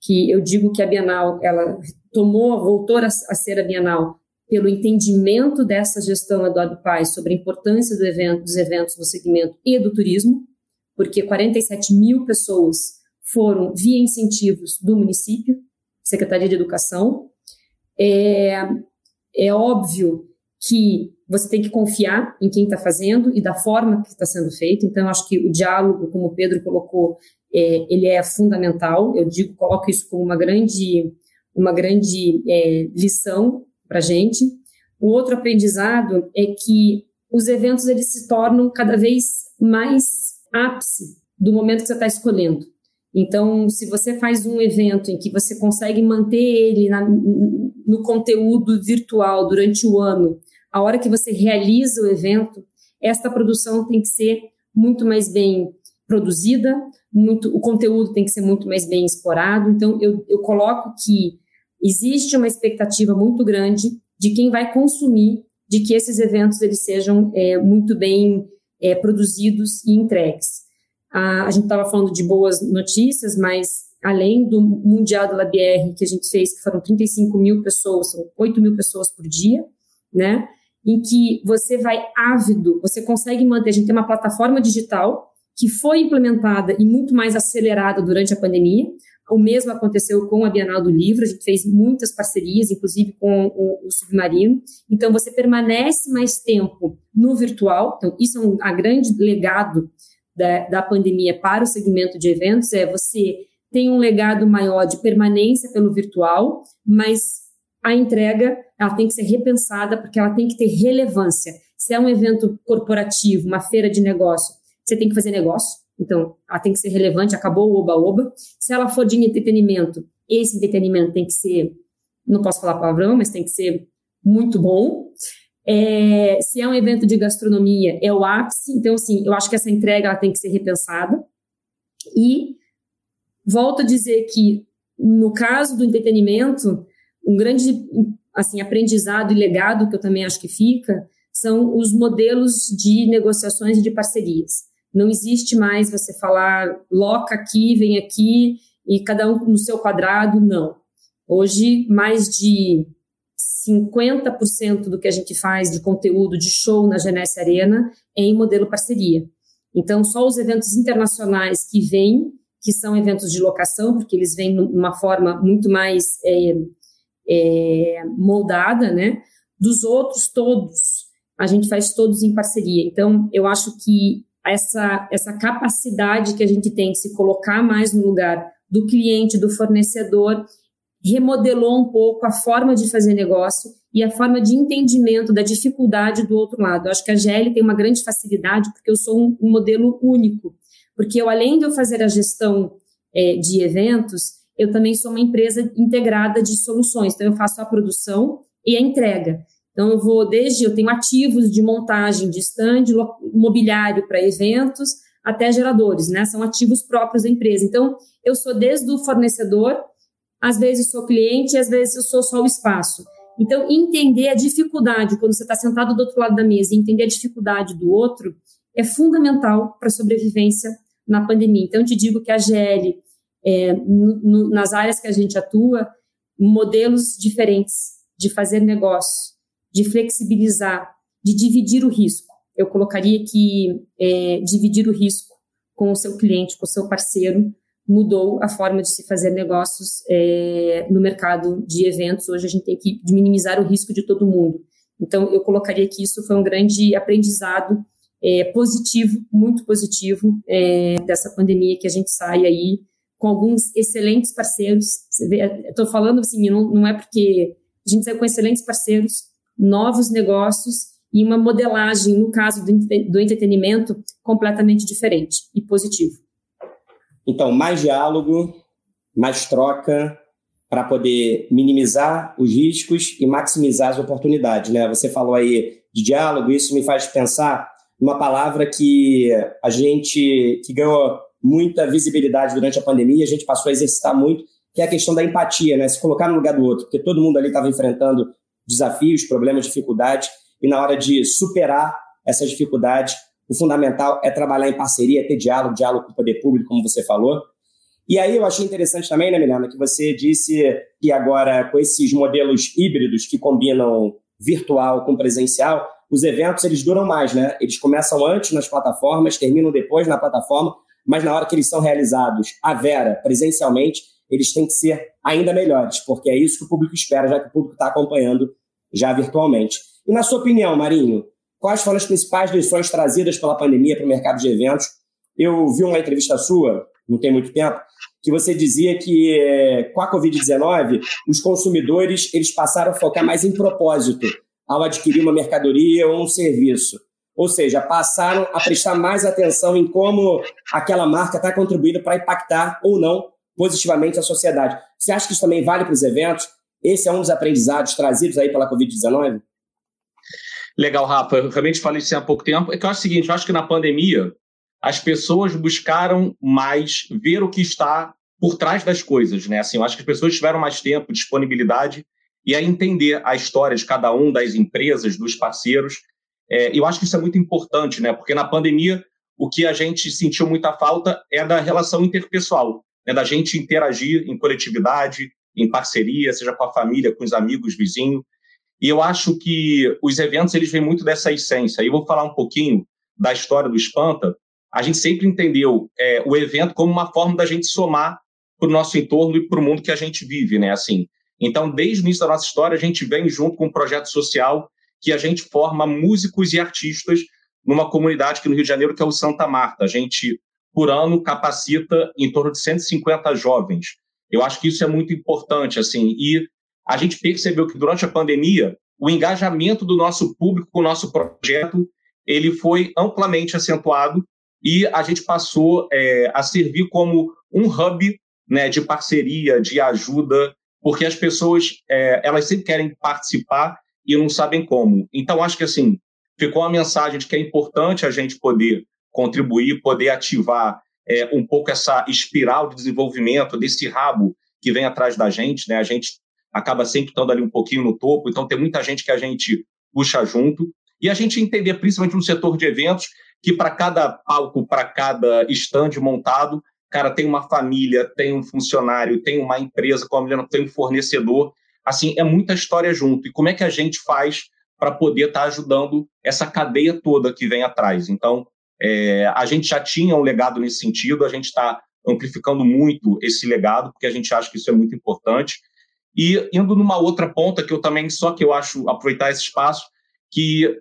que eu digo que a Bienal, ela tomou, voltou a, ser a Bienal pelo entendimento dessa gestão Eduardo Paes sobre a importância do evento, dos eventos no segmento e do turismo, porque 47 mil pessoas foram via incentivos do município, Secretaria de Educação. É, é óbvio que você tem que confiar em quem está fazendo e da forma que está sendo feito. Então, acho que o diálogo, como o Pedro colocou, é, ele é fundamental. Eu digo, coloco isso como uma grande, uma grande é, lição para a gente. O outro aprendizado é que os eventos eles se tornam cada vez mais ápice do momento que você está escolhendo. Então, se você faz um evento em que você consegue manter ele na, no conteúdo virtual durante o ano a hora que você realiza o evento, esta produção tem que ser muito mais bem produzida, muito, o conteúdo tem que ser muito mais bem explorado. Então, eu, eu coloco que existe uma expectativa muito grande de quem vai consumir, de que esses eventos eles sejam é, muito bem é, produzidos e entregues. A, a gente estava falando de boas notícias, mas além do Mundial da LabR que a gente fez, que foram 35 mil pessoas, são 8 mil pessoas por dia, né? Em que você vai ávido, você consegue manter. A gente tem uma plataforma digital que foi implementada e muito mais acelerada durante a pandemia. O mesmo aconteceu com a Bienal do Livro, a gente fez muitas parcerias, inclusive com o, o Submarino. Então, você permanece mais tempo no virtual. Então, isso é um a grande legado da, da pandemia para o segmento de eventos, é você tem um legado maior de permanência pelo virtual, mas a entrega ela tem que ser repensada porque ela tem que ter relevância. Se é um evento corporativo, uma feira de negócio, você tem que fazer negócio, então ela tem que ser relevante, acabou o oba-oba. Se ela for de entretenimento, esse entretenimento tem que ser, não posso falar palavrão, mas tem que ser muito bom. É, se é um evento de gastronomia, é o ápice. Então, assim, eu acho que essa entrega ela tem que ser repensada. E volto a dizer que, no caso do entretenimento, um grande assim aprendizado e legado que eu também acho que fica são os modelos de negociações e de parcerias. Não existe mais você falar loca aqui, vem aqui e cada um no seu quadrado, não. Hoje, mais de 50% do que a gente faz de conteúdo de show na Genesse Arena é em modelo parceria. Então, só os eventos internacionais que vêm, que são eventos de locação, porque eles vêm numa forma muito mais é, é, moldada, né? Dos outros todos, a gente faz todos em parceria. Então, eu acho que essa, essa capacidade que a gente tem de se colocar mais no lugar do cliente, do fornecedor, remodelou um pouco a forma de fazer negócio e a forma de entendimento da dificuldade do outro lado. Eu acho que a GL tem uma grande facilidade porque eu sou um, um modelo único. Porque eu, além de eu fazer a gestão é, de eventos, eu também sou uma empresa integrada de soluções. Então, eu faço a produção e a entrega. Então, eu vou desde, eu tenho ativos de montagem de stand, mobiliário para eventos, até geradores, né? São ativos próprios da empresa. Então, eu sou desde o fornecedor, às vezes sou cliente, às vezes eu sou só o espaço. Então, entender a dificuldade, quando você está sentado do outro lado da mesa, entender a dificuldade do outro, é fundamental para a sobrevivência na pandemia. Então, eu te digo que a GL é, no, nas áreas que a gente atua, modelos diferentes de fazer negócio, de flexibilizar, de dividir o risco. Eu colocaria que é, dividir o risco com o seu cliente, com o seu parceiro, mudou a forma de se fazer negócios é, no mercado de eventos. Hoje a gente tem que minimizar o risco de todo mundo. Então, eu colocaria que isso foi um grande aprendizado é, positivo, muito positivo, é, dessa pandemia, que a gente sai aí com alguns excelentes parceiros. Estou falando assim, não, não é porque a gente saiu com excelentes parceiros, novos negócios e uma modelagem, no caso do, do entretenimento, completamente diferente e positivo. Então, mais diálogo, mais troca, para poder minimizar os riscos e maximizar as oportunidades. Né? Você falou aí de diálogo, isso me faz pensar numa palavra que a gente que ganhou muita visibilidade durante a pandemia, a gente passou a exercitar muito, que é a questão da empatia, né? Se colocar no lugar do outro, porque todo mundo ali estava enfrentando desafios, problemas, dificuldades, e na hora de superar essas dificuldades, o fundamental é trabalhar em parceria, ter diálogo, diálogo com o poder público, como você falou. E aí eu achei interessante também, né, Milena, que você disse que agora, com esses modelos híbridos que combinam virtual com presencial, os eventos eles duram mais, né? Eles começam antes nas plataformas, terminam depois na plataforma, mas na hora que eles são realizados à vera, presencialmente, eles têm que ser ainda melhores, porque é isso que o público espera, já que o público está acompanhando já virtualmente. E na sua opinião, Marinho, quais foram as principais lições trazidas pela pandemia para o mercado de eventos? Eu vi uma entrevista sua, não tem muito tempo, que você dizia que com a Covid-19 os consumidores eles passaram a focar mais em propósito ao adquirir uma mercadoria ou um serviço. Ou seja, passaram a prestar mais atenção em como aquela marca está contribuindo para impactar ou não positivamente a sociedade. Você acha que isso também vale para os eventos? Esse é um dos aprendizados trazidos aí pela Covid-19? Legal, Rafa. Eu realmente falei isso há pouco tempo. É que eu acho o seguinte, eu acho que na pandemia as pessoas buscaram mais ver o que está por trás das coisas, né? Assim, eu acho que as pessoas tiveram mais tempo, disponibilidade e a entender a história de cada um das empresas, dos parceiros. É, eu acho que isso é muito importante, né? Porque na pandemia o que a gente sentiu muita falta é da relação interpessoal, né? Da gente interagir em coletividade, em parceria, seja com a família, com os amigos, vizinhos. E eu acho que os eventos eles vêm muito dessa essência. E eu vou falar um pouquinho da história do Espanta. A gente sempre entendeu é, o evento como uma forma da gente somar para o nosso entorno e para o mundo que a gente vive, né? Assim, então, desde o início da nossa história, a gente vem junto com um projeto social que a gente forma músicos e artistas numa comunidade aqui no Rio de Janeiro, que é o Santa Marta. A gente, por ano, capacita em torno de 150 jovens. Eu acho que isso é muito importante, assim, e a gente percebeu que durante a pandemia o engajamento do nosso público com o nosso projeto ele foi amplamente acentuado e a gente passou é, a servir como um hub né, de parceria, de ajuda, porque as pessoas é, elas sempre querem participar e não sabem como. Então acho que assim ficou uma mensagem de que é importante a gente poder contribuir, poder ativar é, um pouco essa espiral de desenvolvimento desse rabo que vem atrás da gente, né? A gente acaba sempre estando ali um pouquinho no topo, então tem muita gente que a gente puxa junto. E a gente entender, principalmente no setor de eventos, que para cada palco, para cada stand montado, cara, tem uma família, tem um funcionário, tem uma empresa, como a tem um fornecedor. Assim, é muita história junto. E como é que a gente faz para poder estar tá ajudando essa cadeia toda que vem atrás? Então, é, a gente já tinha um legado nesse sentido, a gente está amplificando muito esse legado, porque a gente acha que isso é muito importante. E indo numa outra ponta que eu também, só que eu acho aproveitar esse espaço, que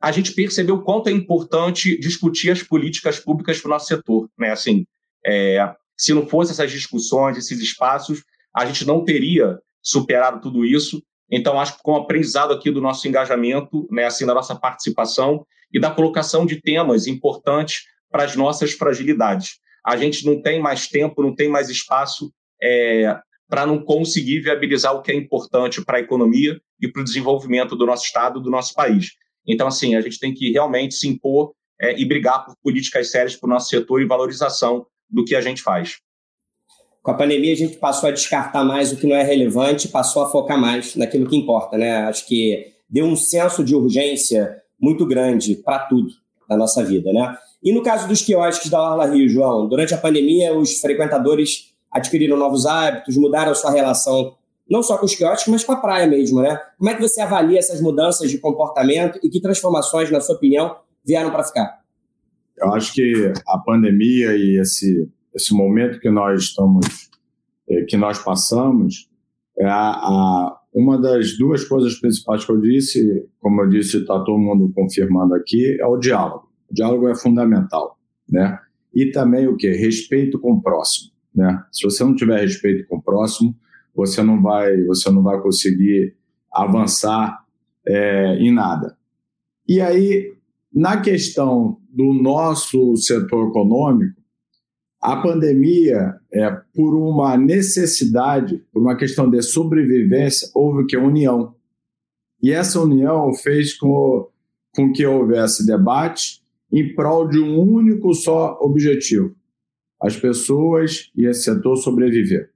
a gente percebeu o quanto é importante discutir as políticas públicas para o nosso setor. Né? Assim, é, se não fosse essas discussões, esses espaços, a gente não teria superado tudo isso. Então, acho que com o aprendizado aqui do nosso engajamento, né, assim, da nossa participação e da colocação de temas importantes para as nossas fragilidades. A gente não tem mais tempo, não tem mais espaço é, para não conseguir viabilizar o que é importante para a economia e para o desenvolvimento do nosso Estado, do nosso país. Então, assim, a gente tem que realmente se impor é, e brigar por políticas sérias para o nosso setor e valorização do que a gente faz. Com a pandemia, a gente passou a descartar mais o que não é relevante, passou a focar mais naquilo que importa, né? Acho que deu um senso de urgência muito grande para tudo na nossa vida, né? E no caso dos quiosques da Orla Rio, João, durante a pandemia, os frequentadores adquiriram novos hábitos, mudaram sua relação não só com os quiosques, mas com a praia mesmo, né? Como é que você avalia essas mudanças de comportamento e que transformações, na sua opinião, vieram para ficar? Eu acho que a pandemia e esse, esse momento que nós estamos, é, que nós passamos, é a, a, uma das duas coisas principais que eu disse, como eu disse, está todo mundo confirmando aqui, é o diálogo. O diálogo é fundamental, né? E também o que? Respeito com o próximo, né? Se você não tiver respeito com o próximo, você não vai, você não vai conseguir avançar é, em nada. E aí, na questão do nosso setor econômico, a pandemia, é, por uma necessidade, por uma questão de sobrevivência, houve que união. E essa união fez com, com que houvesse debate em prol de um único só objetivo: as pessoas e esse setor sobreviver.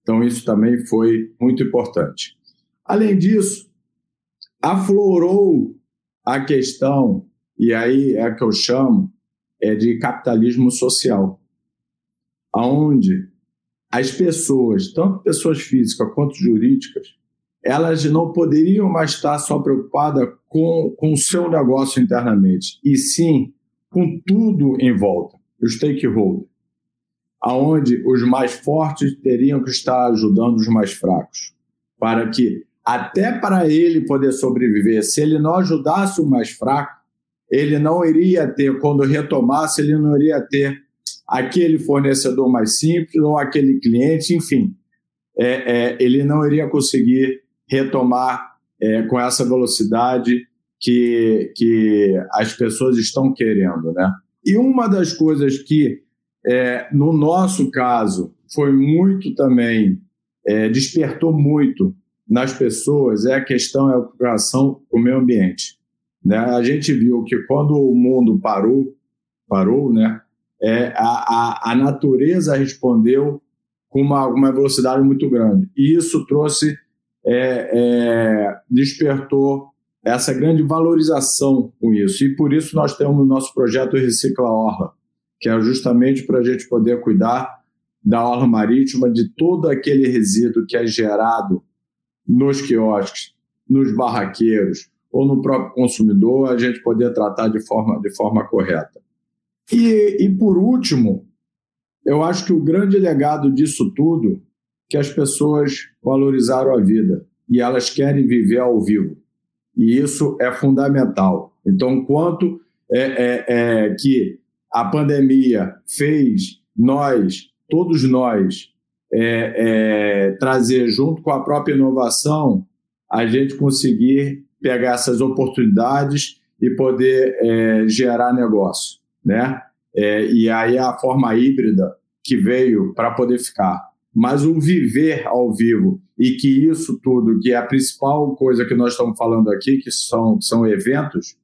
Então, isso também foi muito importante. Além disso, aflorou a questão, e aí é que eu chamo, é de capitalismo social, aonde as pessoas, tanto pessoas físicas quanto jurídicas, elas não poderiam mais estar só preocupadas com, com o seu negócio internamente, e sim com tudo em volta, o stakeholder, aonde os mais fortes teriam que estar ajudando os mais fracos, para que até para ele poder sobreviver, se ele não ajudasse o mais fraco, ele não iria ter, quando retomasse, ele não iria ter aquele fornecedor mais simples ou aquele cliente, enfim, é, é, ele não iria conseguir retomar é, com essa velocidade que, que as pessoas estão querendo, né? E uma das coisas que, é, no nosso caso, foi muito também, é, despertou muito nas pessoas é a questão, é a preocupação com o meio ambiente. Né? A gente viu que quando o mundo parou, parou, né? É, a, a, a natureza respondeu com uma, uma velocidade muito grande. E isso trouxe, é, é, despertou essa grande valorização com isso. E por isso nós temos o nosso projeto Recicla Orla, que é justamente para a gente poder cuidar da orla marítima, de todo aquele resíduo que é gerado nos quiosques, nos barraqueiros ou no próprio consumidor, a gente poder tratar de forma, de forma correta. E, e por último, eu acho que o grande legado disso tudo que as pessoas valorizaram a vida e elas querem viver ao vivo. E isso é fundamental. Então, quanto é, é, é que a pandemia fez nós, todos nós, é, é, trazer junto com a própria inovação a gente conseguir pegar essas oportunidades e poder é, gerar negócio, né? É, e aí a forma híbrida que veio para poder ficar. Mas o viver ao vivo e que isso tudo, que é a principal coisa que nós estamos falando aqui, que são, são eventos,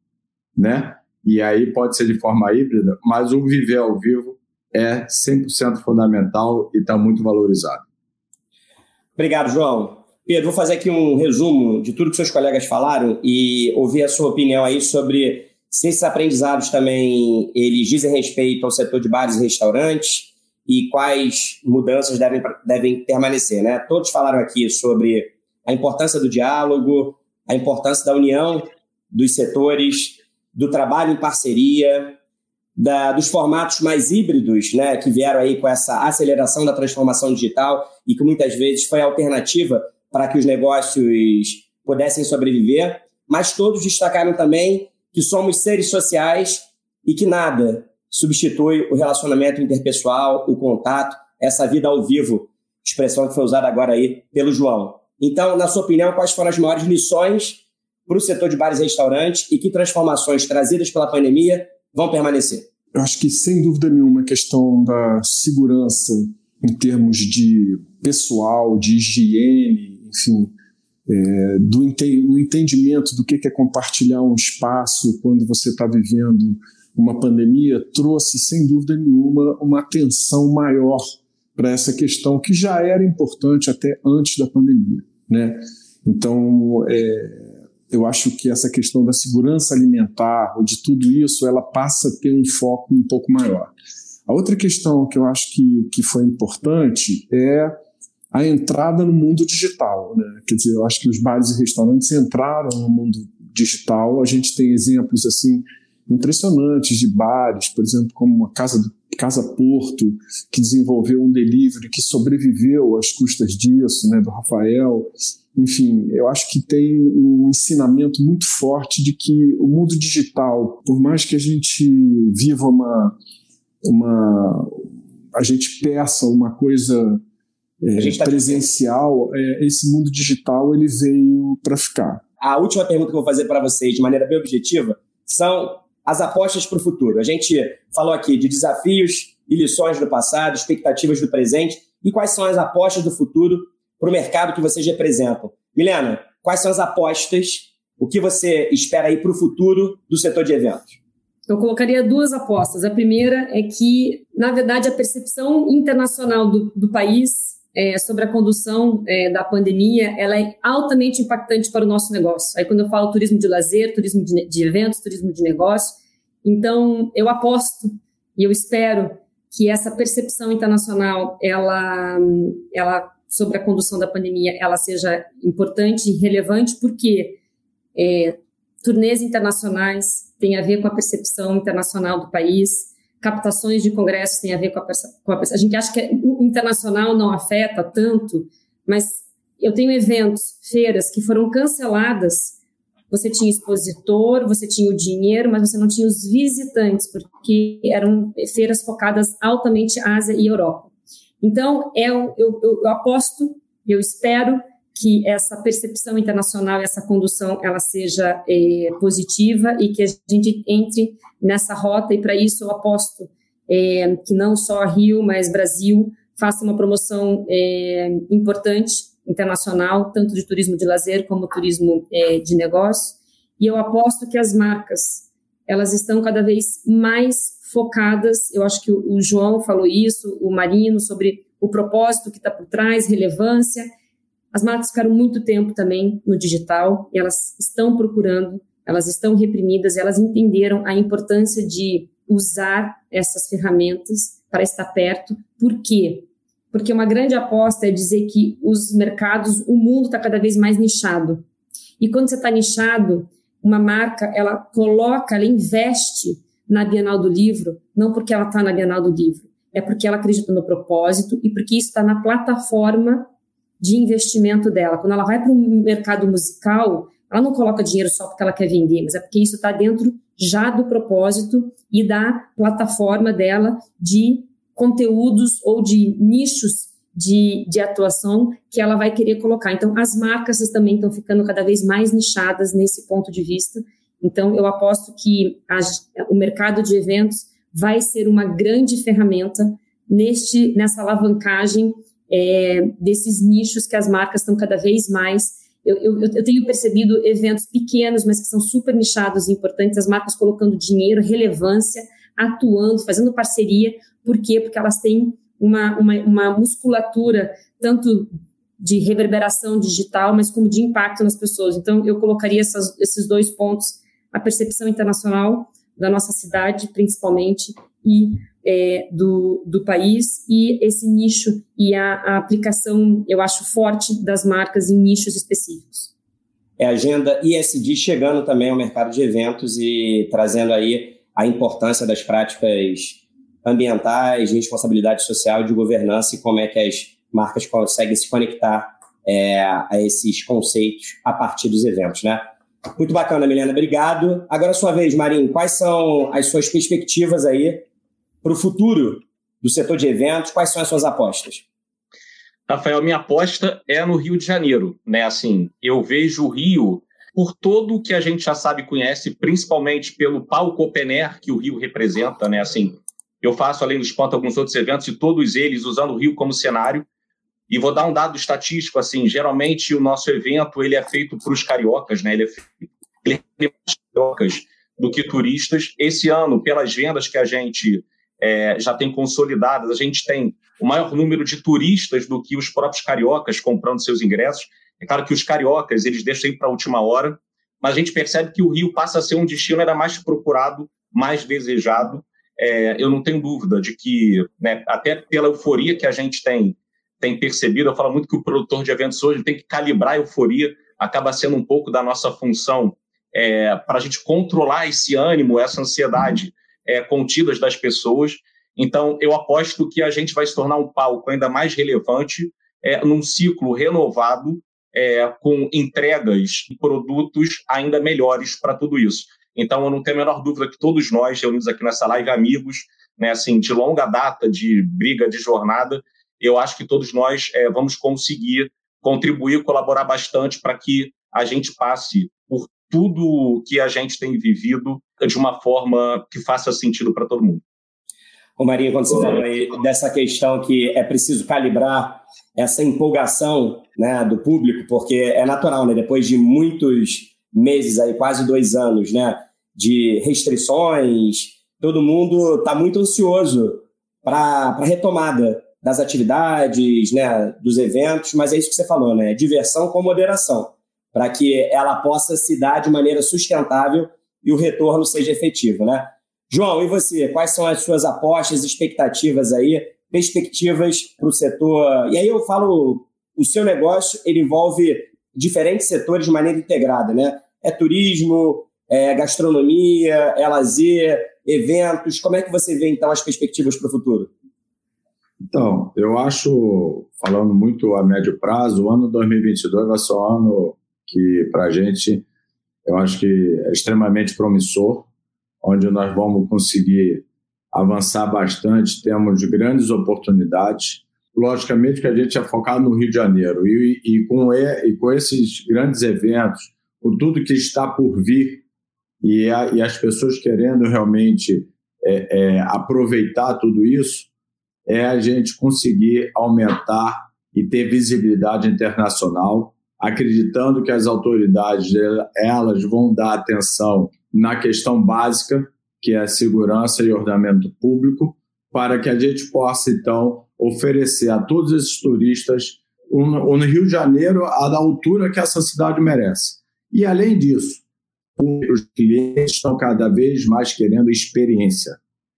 né? E aí pode ser de forma híbrida, mas o viver ao vivo é 100% fundamental e está muito valorizado. Obrigado, João. Pedro, vou fazer aqui um resumo de tudo que seus colegas falaram e ouvir a sua opinião aí sobre se esses aprendizados também eles dizem respeito ao setor de bares e restaurantes e quais mudanças devem, devem permanecer. Né? Todos falaram aqui sobre a importância do diálogo, a importância da união dos setores, do trabalho em parceria, da, dos formatos mais híbridos, né, que vieram aí com essa aceleração da transformação digital e que muitas vezes foi alternativa para que os negócios pudessem sobreviver, mas todos destacaram também que somos seres sociais e que nada substitui o relacionamento interpessoal, o contato, essa vida ao vivo, expressão que foi usada agora aí pelo João. Então, na sua opinião, quais foram as maiores lições para o setor de bares e restaurantes e que transformações trazidas pela pandemia vão permanecer? Eu acho que, sem dúvida nenhuma, a questão da segurança em termos de pessoal, de higiene, enfim, é, do entendimento do que é compartilhar um espaço quando você está vivendo uma pandemia, trouxe, sem dúvida nenhuma, uma atenção maior para essa questão que já era importante até antes da pandemia. Né? Então, é, eu acho que essa questão da segurança alimentar, ou de tudo isso, ela passa a ter um foco um pouco maior. A outra questão que eu acho que, que foi importante é a entrada no mundo digital. Né? Quer dizer, eu acho que os bares e restaurantes entraram no mundo digital. A gente tem exemplos assim impressionantes de bares, por exemplo, como a Casa Casa Porto, que desenvolveu um delivery que sobreviveu às custas disso, né, do Rafael. Enfim, eu acho que tem um ensinamento muito forte de que o mundo digital, por mais que a gente viva uma, uma a gente peça uma coisa é, tá presencial, é, esse mundo digital ele veio para ficar. A última pergunta que eu vou fazer para vocês, de maneira bem objetiva, são as apostas para o futuro. A gente falou aqui de desafios e lições do passado, expectativas do presente e quais são as apostas do futuro para o mercado que vocês representam. Milena, quais são as apostas? O que você espera aí para o futuro do setor de eventos? Eu colocaria duas apostas. A primeira é que, na verdade, a percepção internacional do, do país é, sobre a condução é, da pandemia, ela é altamente impactante para o nosso negócio. Aí quando eu falo turismo de lazer, turismo de, de eventos, turismo de negócio, então eu aposto e eu espero que essa percepção internacional, ela, ela sobre a condução da pandemia, ela seja importante e relevante, porque é, turnês internacionais têm a ver com a percepção internacional do país, captações de congressos têm a ver com a, a, gente acha que o internacional não afeta tanto, mas eu tenho eventos, feiras que foram canceladas. Você tinha expositor, você tinha o dinheiro, mas você não tinha os visitantes, porque eram feiras focadas altamente Ásia e Europa. Então, é, eu, eu, eu aposto, eu espero que essa percepção internacional, essa condução, ela seja é, positiva e que a gente entre nessa rota. E para isso eu aposto é, que não só Rio, mas Brasil faça uma promoção é, importante internacional, tanto de turismo de lazer como turismo de negócio. E eu aposto que as marcas elas estão cada vez mais focadas. Eu acho que o João falou isso, o Marino sobre o propósito que está por trás, relevância as marcas ficaram muito tempo também no digital e elas estão procurando, elas estão reprimidas, elas entenderam a importância de usar essas ferramentas para estar perto. Por quê? Porque uma grande aposta é dizer que os mercados, o mundo está cada vez mais nichado. E quando você está nichado, uma marca, ela coloca, ela investe na Bienal do Livro, não porque ela está na Bienal do Livro, é porque ela acredita no propósito e porque isso está na plataforma de investimento dela. Quando ela vai para o mercado musical, ela não coloca dinheiro só porque ela quer vender, mas é porque isso está dentro já do propósito e da plataforma dela de conteúdos ou de nichos de, de atuação que ela vai querer colocar. Então, as marcas também estão ficando cada vez mais nichadas nesse ponto de vista. Então, eu aposto que a, o mercado de eventos vai ser uma grande ferramenta neste, nessa alavancagem é, desses nichos que as marcas estão cada vez mais. Eu, eu, eu, tenho percebido eventos pequenos, mas que são super nichados e importantes, as marcas colocando dinheiro, relevância, atuando, fazendo parceria. Por quê? Porque elas têm uma, uma, uma musculatura, tanto de reverberação digital, mas como de impacto nas pessoas. Então, eu colocaria essas, esses dois pontos, a percepção internacional da nossa cidade, principalmente, e é, do, do país e esse nicho e a, a, aplicação, eu acho, forte das marcas em nichos específicos. É a agenda ISD chegando também ao mercado de eventos e trazendo aí a importância das práticas ambientais, de responsabilidade social, de governança e como é que as marcas conseguem se conectar é, a esses conceitos a partir dos eventos, né? Muito bacana, Milena, obrigado. Agora, sua vez, Marinho, quais são as suas perspectivas aí para o futuro do setor de eventos? Quais são as suas apostas? Rafael, minha aposta é no Rio de Janeiro, né? Assim, eu vejo o Rio por todo o que a gente já sabe e conhece, principalmente pelo palco open air que o Rio representa, né? Assim, eu faço além do Espanto alguns outros eventos e todos eles usando o Rio como cenário. E vou dar um dado estatístico assim, geralmente o nosso evento ele é feito para os cariocas, né? Ele é feito ele é cariocas do que turistas. Esse ano, pelas vendas que a gente é, já tem consolidadas. A gente tem o maior número de turistas do que os próprios cariocas comprando seus ingressos. É claro que os cariocas eles deixam ir para a última hora, mas a gente percebe que o Rio passa a ser um destino ainda mais procurado, mais desejado. É, eu não tenho dúvida de que, né, até pela euforia que a gente tem, tem percebido, eu falo muito que o produtor de eventos hoje tem que calibrar a euforia, acaba sendo um pouco da nossa função é, para a gente controlar esse ânimo, essa ansiedade é, contidas das pessoas. Então, eu aposto que a gente vai se tornar um palco ainda mais relevante é, num ciclo renovado é, com entregas e produtos ainda melhores para tudo isso. Então, eu não tenho a menor dúvida que todos nós, reunidos aqui nessa live, amigos, né, assim, de longa data, de briga, de jornada, eu acho que todos nós é, vamos conseguir contribuir, colaborar bastante para que a gente passe tudo que a gente tem vivido de uma forma que faça sentido para todo mundo. Ô Maria, quando você falou aí dessa questão que é preciso calibrar essa empolgação né, do público, porque é natural, né? Depois de muitos meses aí, quase dois anos, né, de restrições, todo mundo está muito ansioso para a retomada das atividades, né, dos eventos, mas é isso que você falou, né? Diversão com moderação, para que ela possa se dar de maneira sustentável e o retorno seja efetivo, né? João, e você? Quais são as suas apostas, expectativas aí, perspectivas para o setor? E aí eu falo, o seu negócio ele envolve diferentes setores de maneira integrada, né? É turismo, é gastronomia, é lazer, eventos. Como é que você vê então as perspectivas para o futuro? Então, eu acho, falando muito a médio prazo, o ano 2022 vai ser um ano que, para a gente, eu acho que é extremamente promissor, onde nós vamos conseguir avançar bastante, temos grandes oportunidades. Logicamente que a gente é focado no Rio de Janeiro e, e, com, e com esses grandes eventos, com tudo que está por vir e, a, e as pessoas querendo realmente é, é, aproveitar tudo isso, é a gente conseguir aumentar e ter visibilidade internacional, acreditando que as autoridades elas vão dar atenção na questão básica, que é a segurança e ordenamento público, para que a gente possa então oferecer a todos esses turistas um, um Rio de Janeiro à altura que essa cidade merece. E além disso, os clientes estão cada vez mais querendo experiência.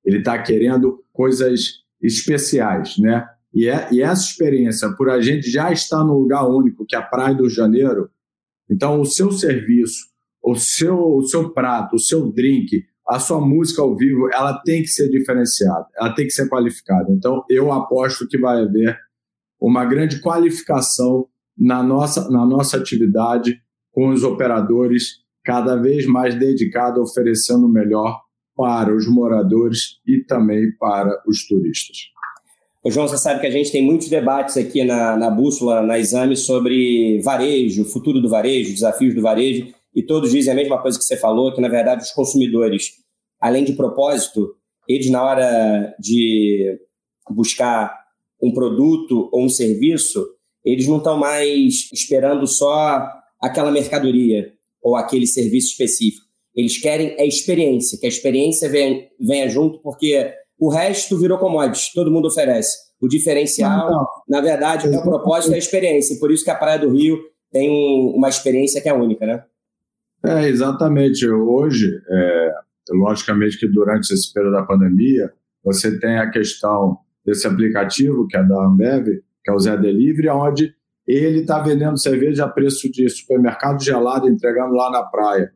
Ele está querendo coisas especiais, né? E, é, e essa experiência, por a gente já estar num lugar único, que é a Praia do Janeiro, então o seu serviço, o seu, o seu prato, o seu drink, a sua música ao vivo, ela tem que ser diferenciada, ela tem que ser qualificada. Então, eu aposto que vai haver uma grande qualificação na nossa, na nossa atividade com os operadores cada vez mais dedicados, oferecendo o melhor para os moradores e também para os turistas. Ô João, você sabe que a gente tem muitos debates aqui na, na Bússola, na Exame, sobre varejo, futuro do varejo, desafios do varejo, e todos dizem a mesma coisa que você falou, que na verdade os consumidores, além de propósito, eles na hora de buscar um produto ou um serviço, eles não estão mais esperando só aquela mercadoria ou aquele serviço específico. Eles querem a experiência, que a experiência venha, venha junto, porque o resto virou commodities, todo mundo oferece. O diferencial, não. na verdade, é o propósito da experiência. Por isso que a Praia do Rio tem um, uma experiência que é única, né? É, exatamente. Hoje, é, logicamente que durante esse período da pandemia, você tem a questão desse aplicativo, que é da Ambev, que é o Zé Delivery, onde ele está vendendo cerveja a preço de supermercado gelado, entregando lá na praia.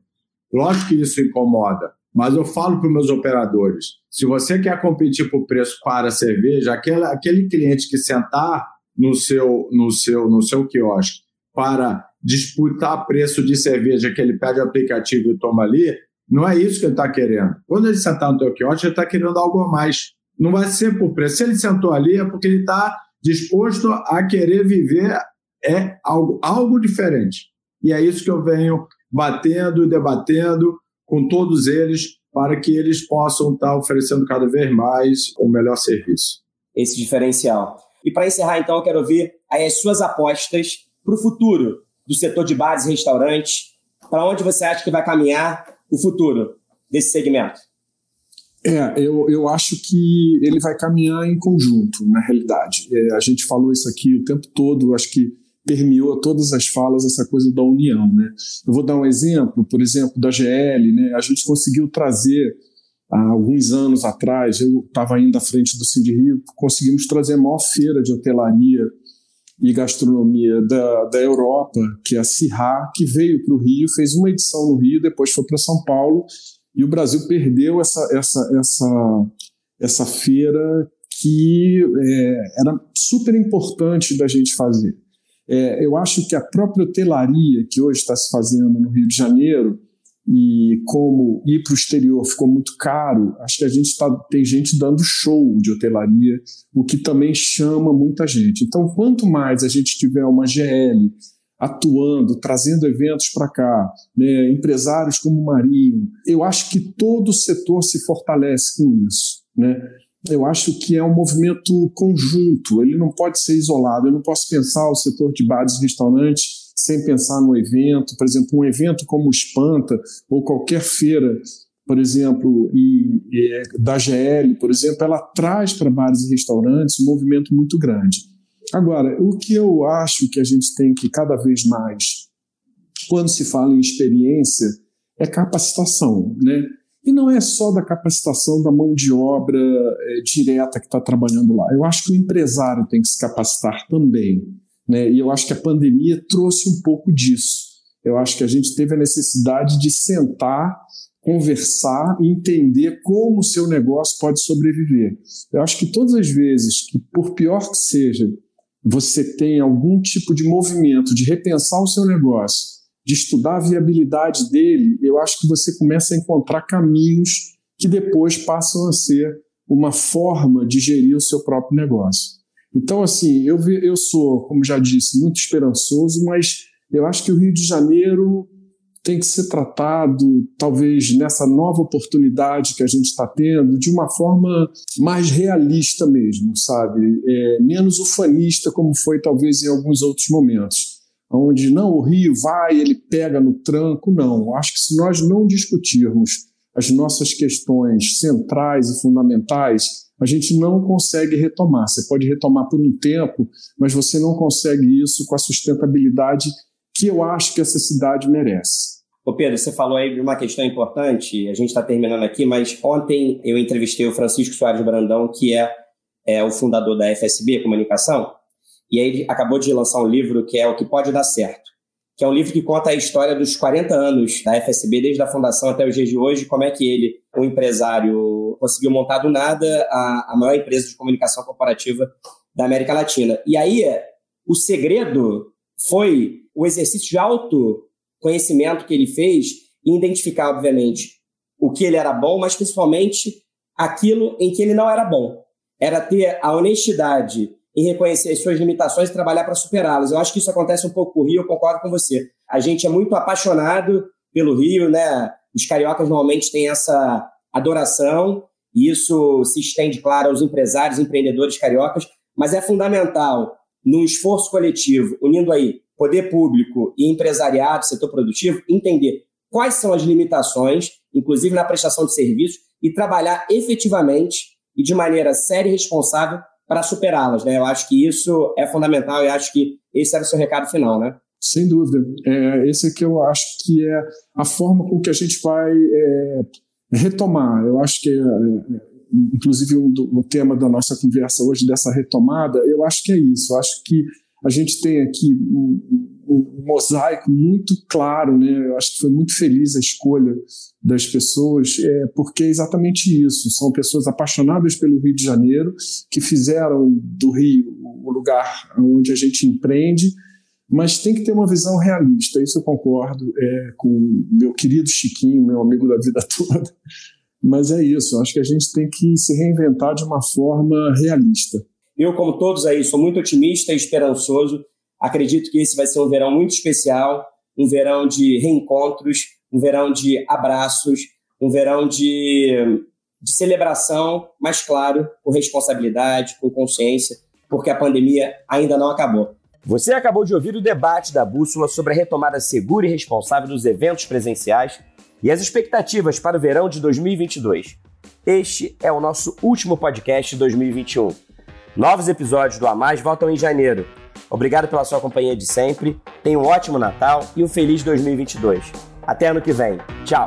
Lógico que isso incomoda, mas eu falo para os meus operadores: se você quer competir por preço para a cerveja, aquele, aquele cliente que sentar no seu, no seu, no seu quiosque para disputar preço de cerveja que ele pede o aplicativo e toma ali, não é isso que ele está querendo. Quando ele sentar no seu quiosque, ele está querendo algo a mais. Não vai ser por preço. Se ele sentou ali, é porque ele está disposto a querer viver é algo, algo diferente. E é isso que eu venho batendo debatendo com todos eles para que eles possam estar oferecendo cada vez mais o melhor serviço. Esse diferencial. E para encerrar, então, eu quero ouvir as suas apostas para o futuro do setor de bares e restaurantes. Para onde você acha que vai caminhar o futuro desse segmento? É, eu, eu acho que ele vai caminhar em conjunto, na realidade. É, a gente falou isso aqui o tempo todo, acho que permeou todas as falas essa coisa da união. Né? Eu vou dar um exemplo, por exemplo, da GL. Né? A gente conseguiu trazer, há alguns anos atrás, eu estava ainda à frente do Cindy Rio, conseguimos trazer a maior feira de hotelaria e gastronomia da, da Europa, que é a CIRA, que veio para o Rio, fez uma edição no Rio, depois foi para São Paulo, e o Brasil perdeu essa, essa, essa, essa feira que é, era super importante da gente fazer. É, eu acho que a própria hotelaria que hoje está se fazendo no Rio de Janeiro, e como ir para o exterior ficou muito caro, acho que a gente tá, tem gente dando show de hotelaria, o que também chama muita gente. Então, quanto mais a gente tiver uma GL atuando, trazendo eventos para cá, né, empresários como o Marinho, eu acho que todo o setor se fortalece com isso. Né? Eu acho que é um movimento conjunto, ele não pode ser isolado. Eu não posso pensar o setor de bares e restaurantes sem pensar no evento. Por exemplo, um evento como o Espanta ou qualquer feira, por exemplo, e, e da GL, por exemplo, ela traz para bares e restaurantes um movimento muito grande. Agora, o que eu acho que a gente tem que cada vez mais, quando se fala em experiência, é capacitação, né? E não é só da capacitação da mão de obra é, direta que está trabalhando lá. Eu acho que o empresário tem que se capacitar também. Né? E eu acho que a pandemia trouxe um pouco disso. Eu acho que a gente teve a necessidade de sentar, conversar e entender como o seu negócio pode sobreviver. Eu acho que todas as vezes que, por pior que seja, você tem algum tipo de movimento de repensar o seu negócio, de estudar a viabilidade dele, eu acho que você começa a encontrar caminhos que depois passam a ser uma forma de gerir o seu próprio negócio. Então, assim, eu, eu sou, como já disse, muito esperançoso, mas eu acho que o Rio de Janeiro tem que ser tratado, talvez nessa nova oportunidade que a gente está tendo, de uma forma mais realista mesmo, sabe? É, menos ufanista, como foi talvez em alguns outros momentos. Onde não, o Rio vai, ele pega no tranco. Não. Acho que se nós não discutirmos as nossas questões centrais e fundamentais, a gente não consegue retomar. Você pode retomar por um tempo, mas você não consegue isso com a sustentabilidade que eu acho que essa cidade merece. Ô Pedro, você falou aí de uma questão importante, a gente está terminando aqui, mas ontem eu entrevistei o Francisco Soares Brandão, que é, é o fundador da FSB Comunicação, e aí ele acabou de lançar um livro que é O que Pode Dar Certo que é um livro que conta a história dos 40 anos da FSB, desde a fundação até os dias de hoje, como é que ele, um empresário, conseguiu montar do nada a, a maior empresa de comunicação corporativa da América Latina. E aí, o segredo foi o exercício de autoconhecimento que ele fez e identificar, obviamente, o que ele era bom, mas principalmente aquilo em que ele não era bom. Era ter a honestidade em reconhecer as suas limitações e trabalhar para superá-las. Eu acho que isso acontece um pouco com o Rio, eu concordo com você. A gente é muito apaixonado pelo Rio, né? Os cariocas normalmente têm essa adoração, e isso se estende, claro, aos empresários, empreendedores cariocas, mas é fundamental, no esforço coletivo, unindo aí poder público e empresariado, setor produtivo, entender quais são as limitações, inclusive na prestação de serviços, e trabalhar efetivamente e de maneira séria e responsável para superá-las, né? Eu acho que isso é fundamental e acho que esse era o seu recado final, né? Sem dúvida. É, esse que eu acho que é a forma com que a gente vai é, retomar. Eu acho que, é, é inclusive, o, o tema da nossa conversa hoje, dessa retomada, eu acho que é isso. Eu acho que a gente tem aqui um, um, mosaico muito claro, né? Eu acho que foi muito feliz a escolha das pessoas, é, porque é exatamente isso. São pessoas apaixonadas pelo Rio de Janeiro, que fizeram do Rio o lugar onde a gente empreende, mas tem que ter uma visão realista. Isso eu concordo é, com meu querido Chiquinho, meu amigo da vida toda. Mas é isso. Acho que a gente tem que se reinventar de uma forma realista. Eu, como todos aí, sou muito otimista e esperançoso. Acredito que esse vai ser um verão muito especial, um verão de reencontros, um verão de abraços, um verão de, de celebração, mas, claro, com responsabilidade, com consciência, porque a pandemia ainda não acabou. Você acabou de ouvir o debate da Bússola sobre a retomada segura e responsável dos eventos presenciais e as expectativas para o verão de 2022. Este é o nosso último podcast de 2021. Novos episódios do A Mais voltam em janeiro. Obrigado pela sua companhia de sempre. Tenha um ótimo Natal e um feliz 2022. Até ano que vem. Tchau.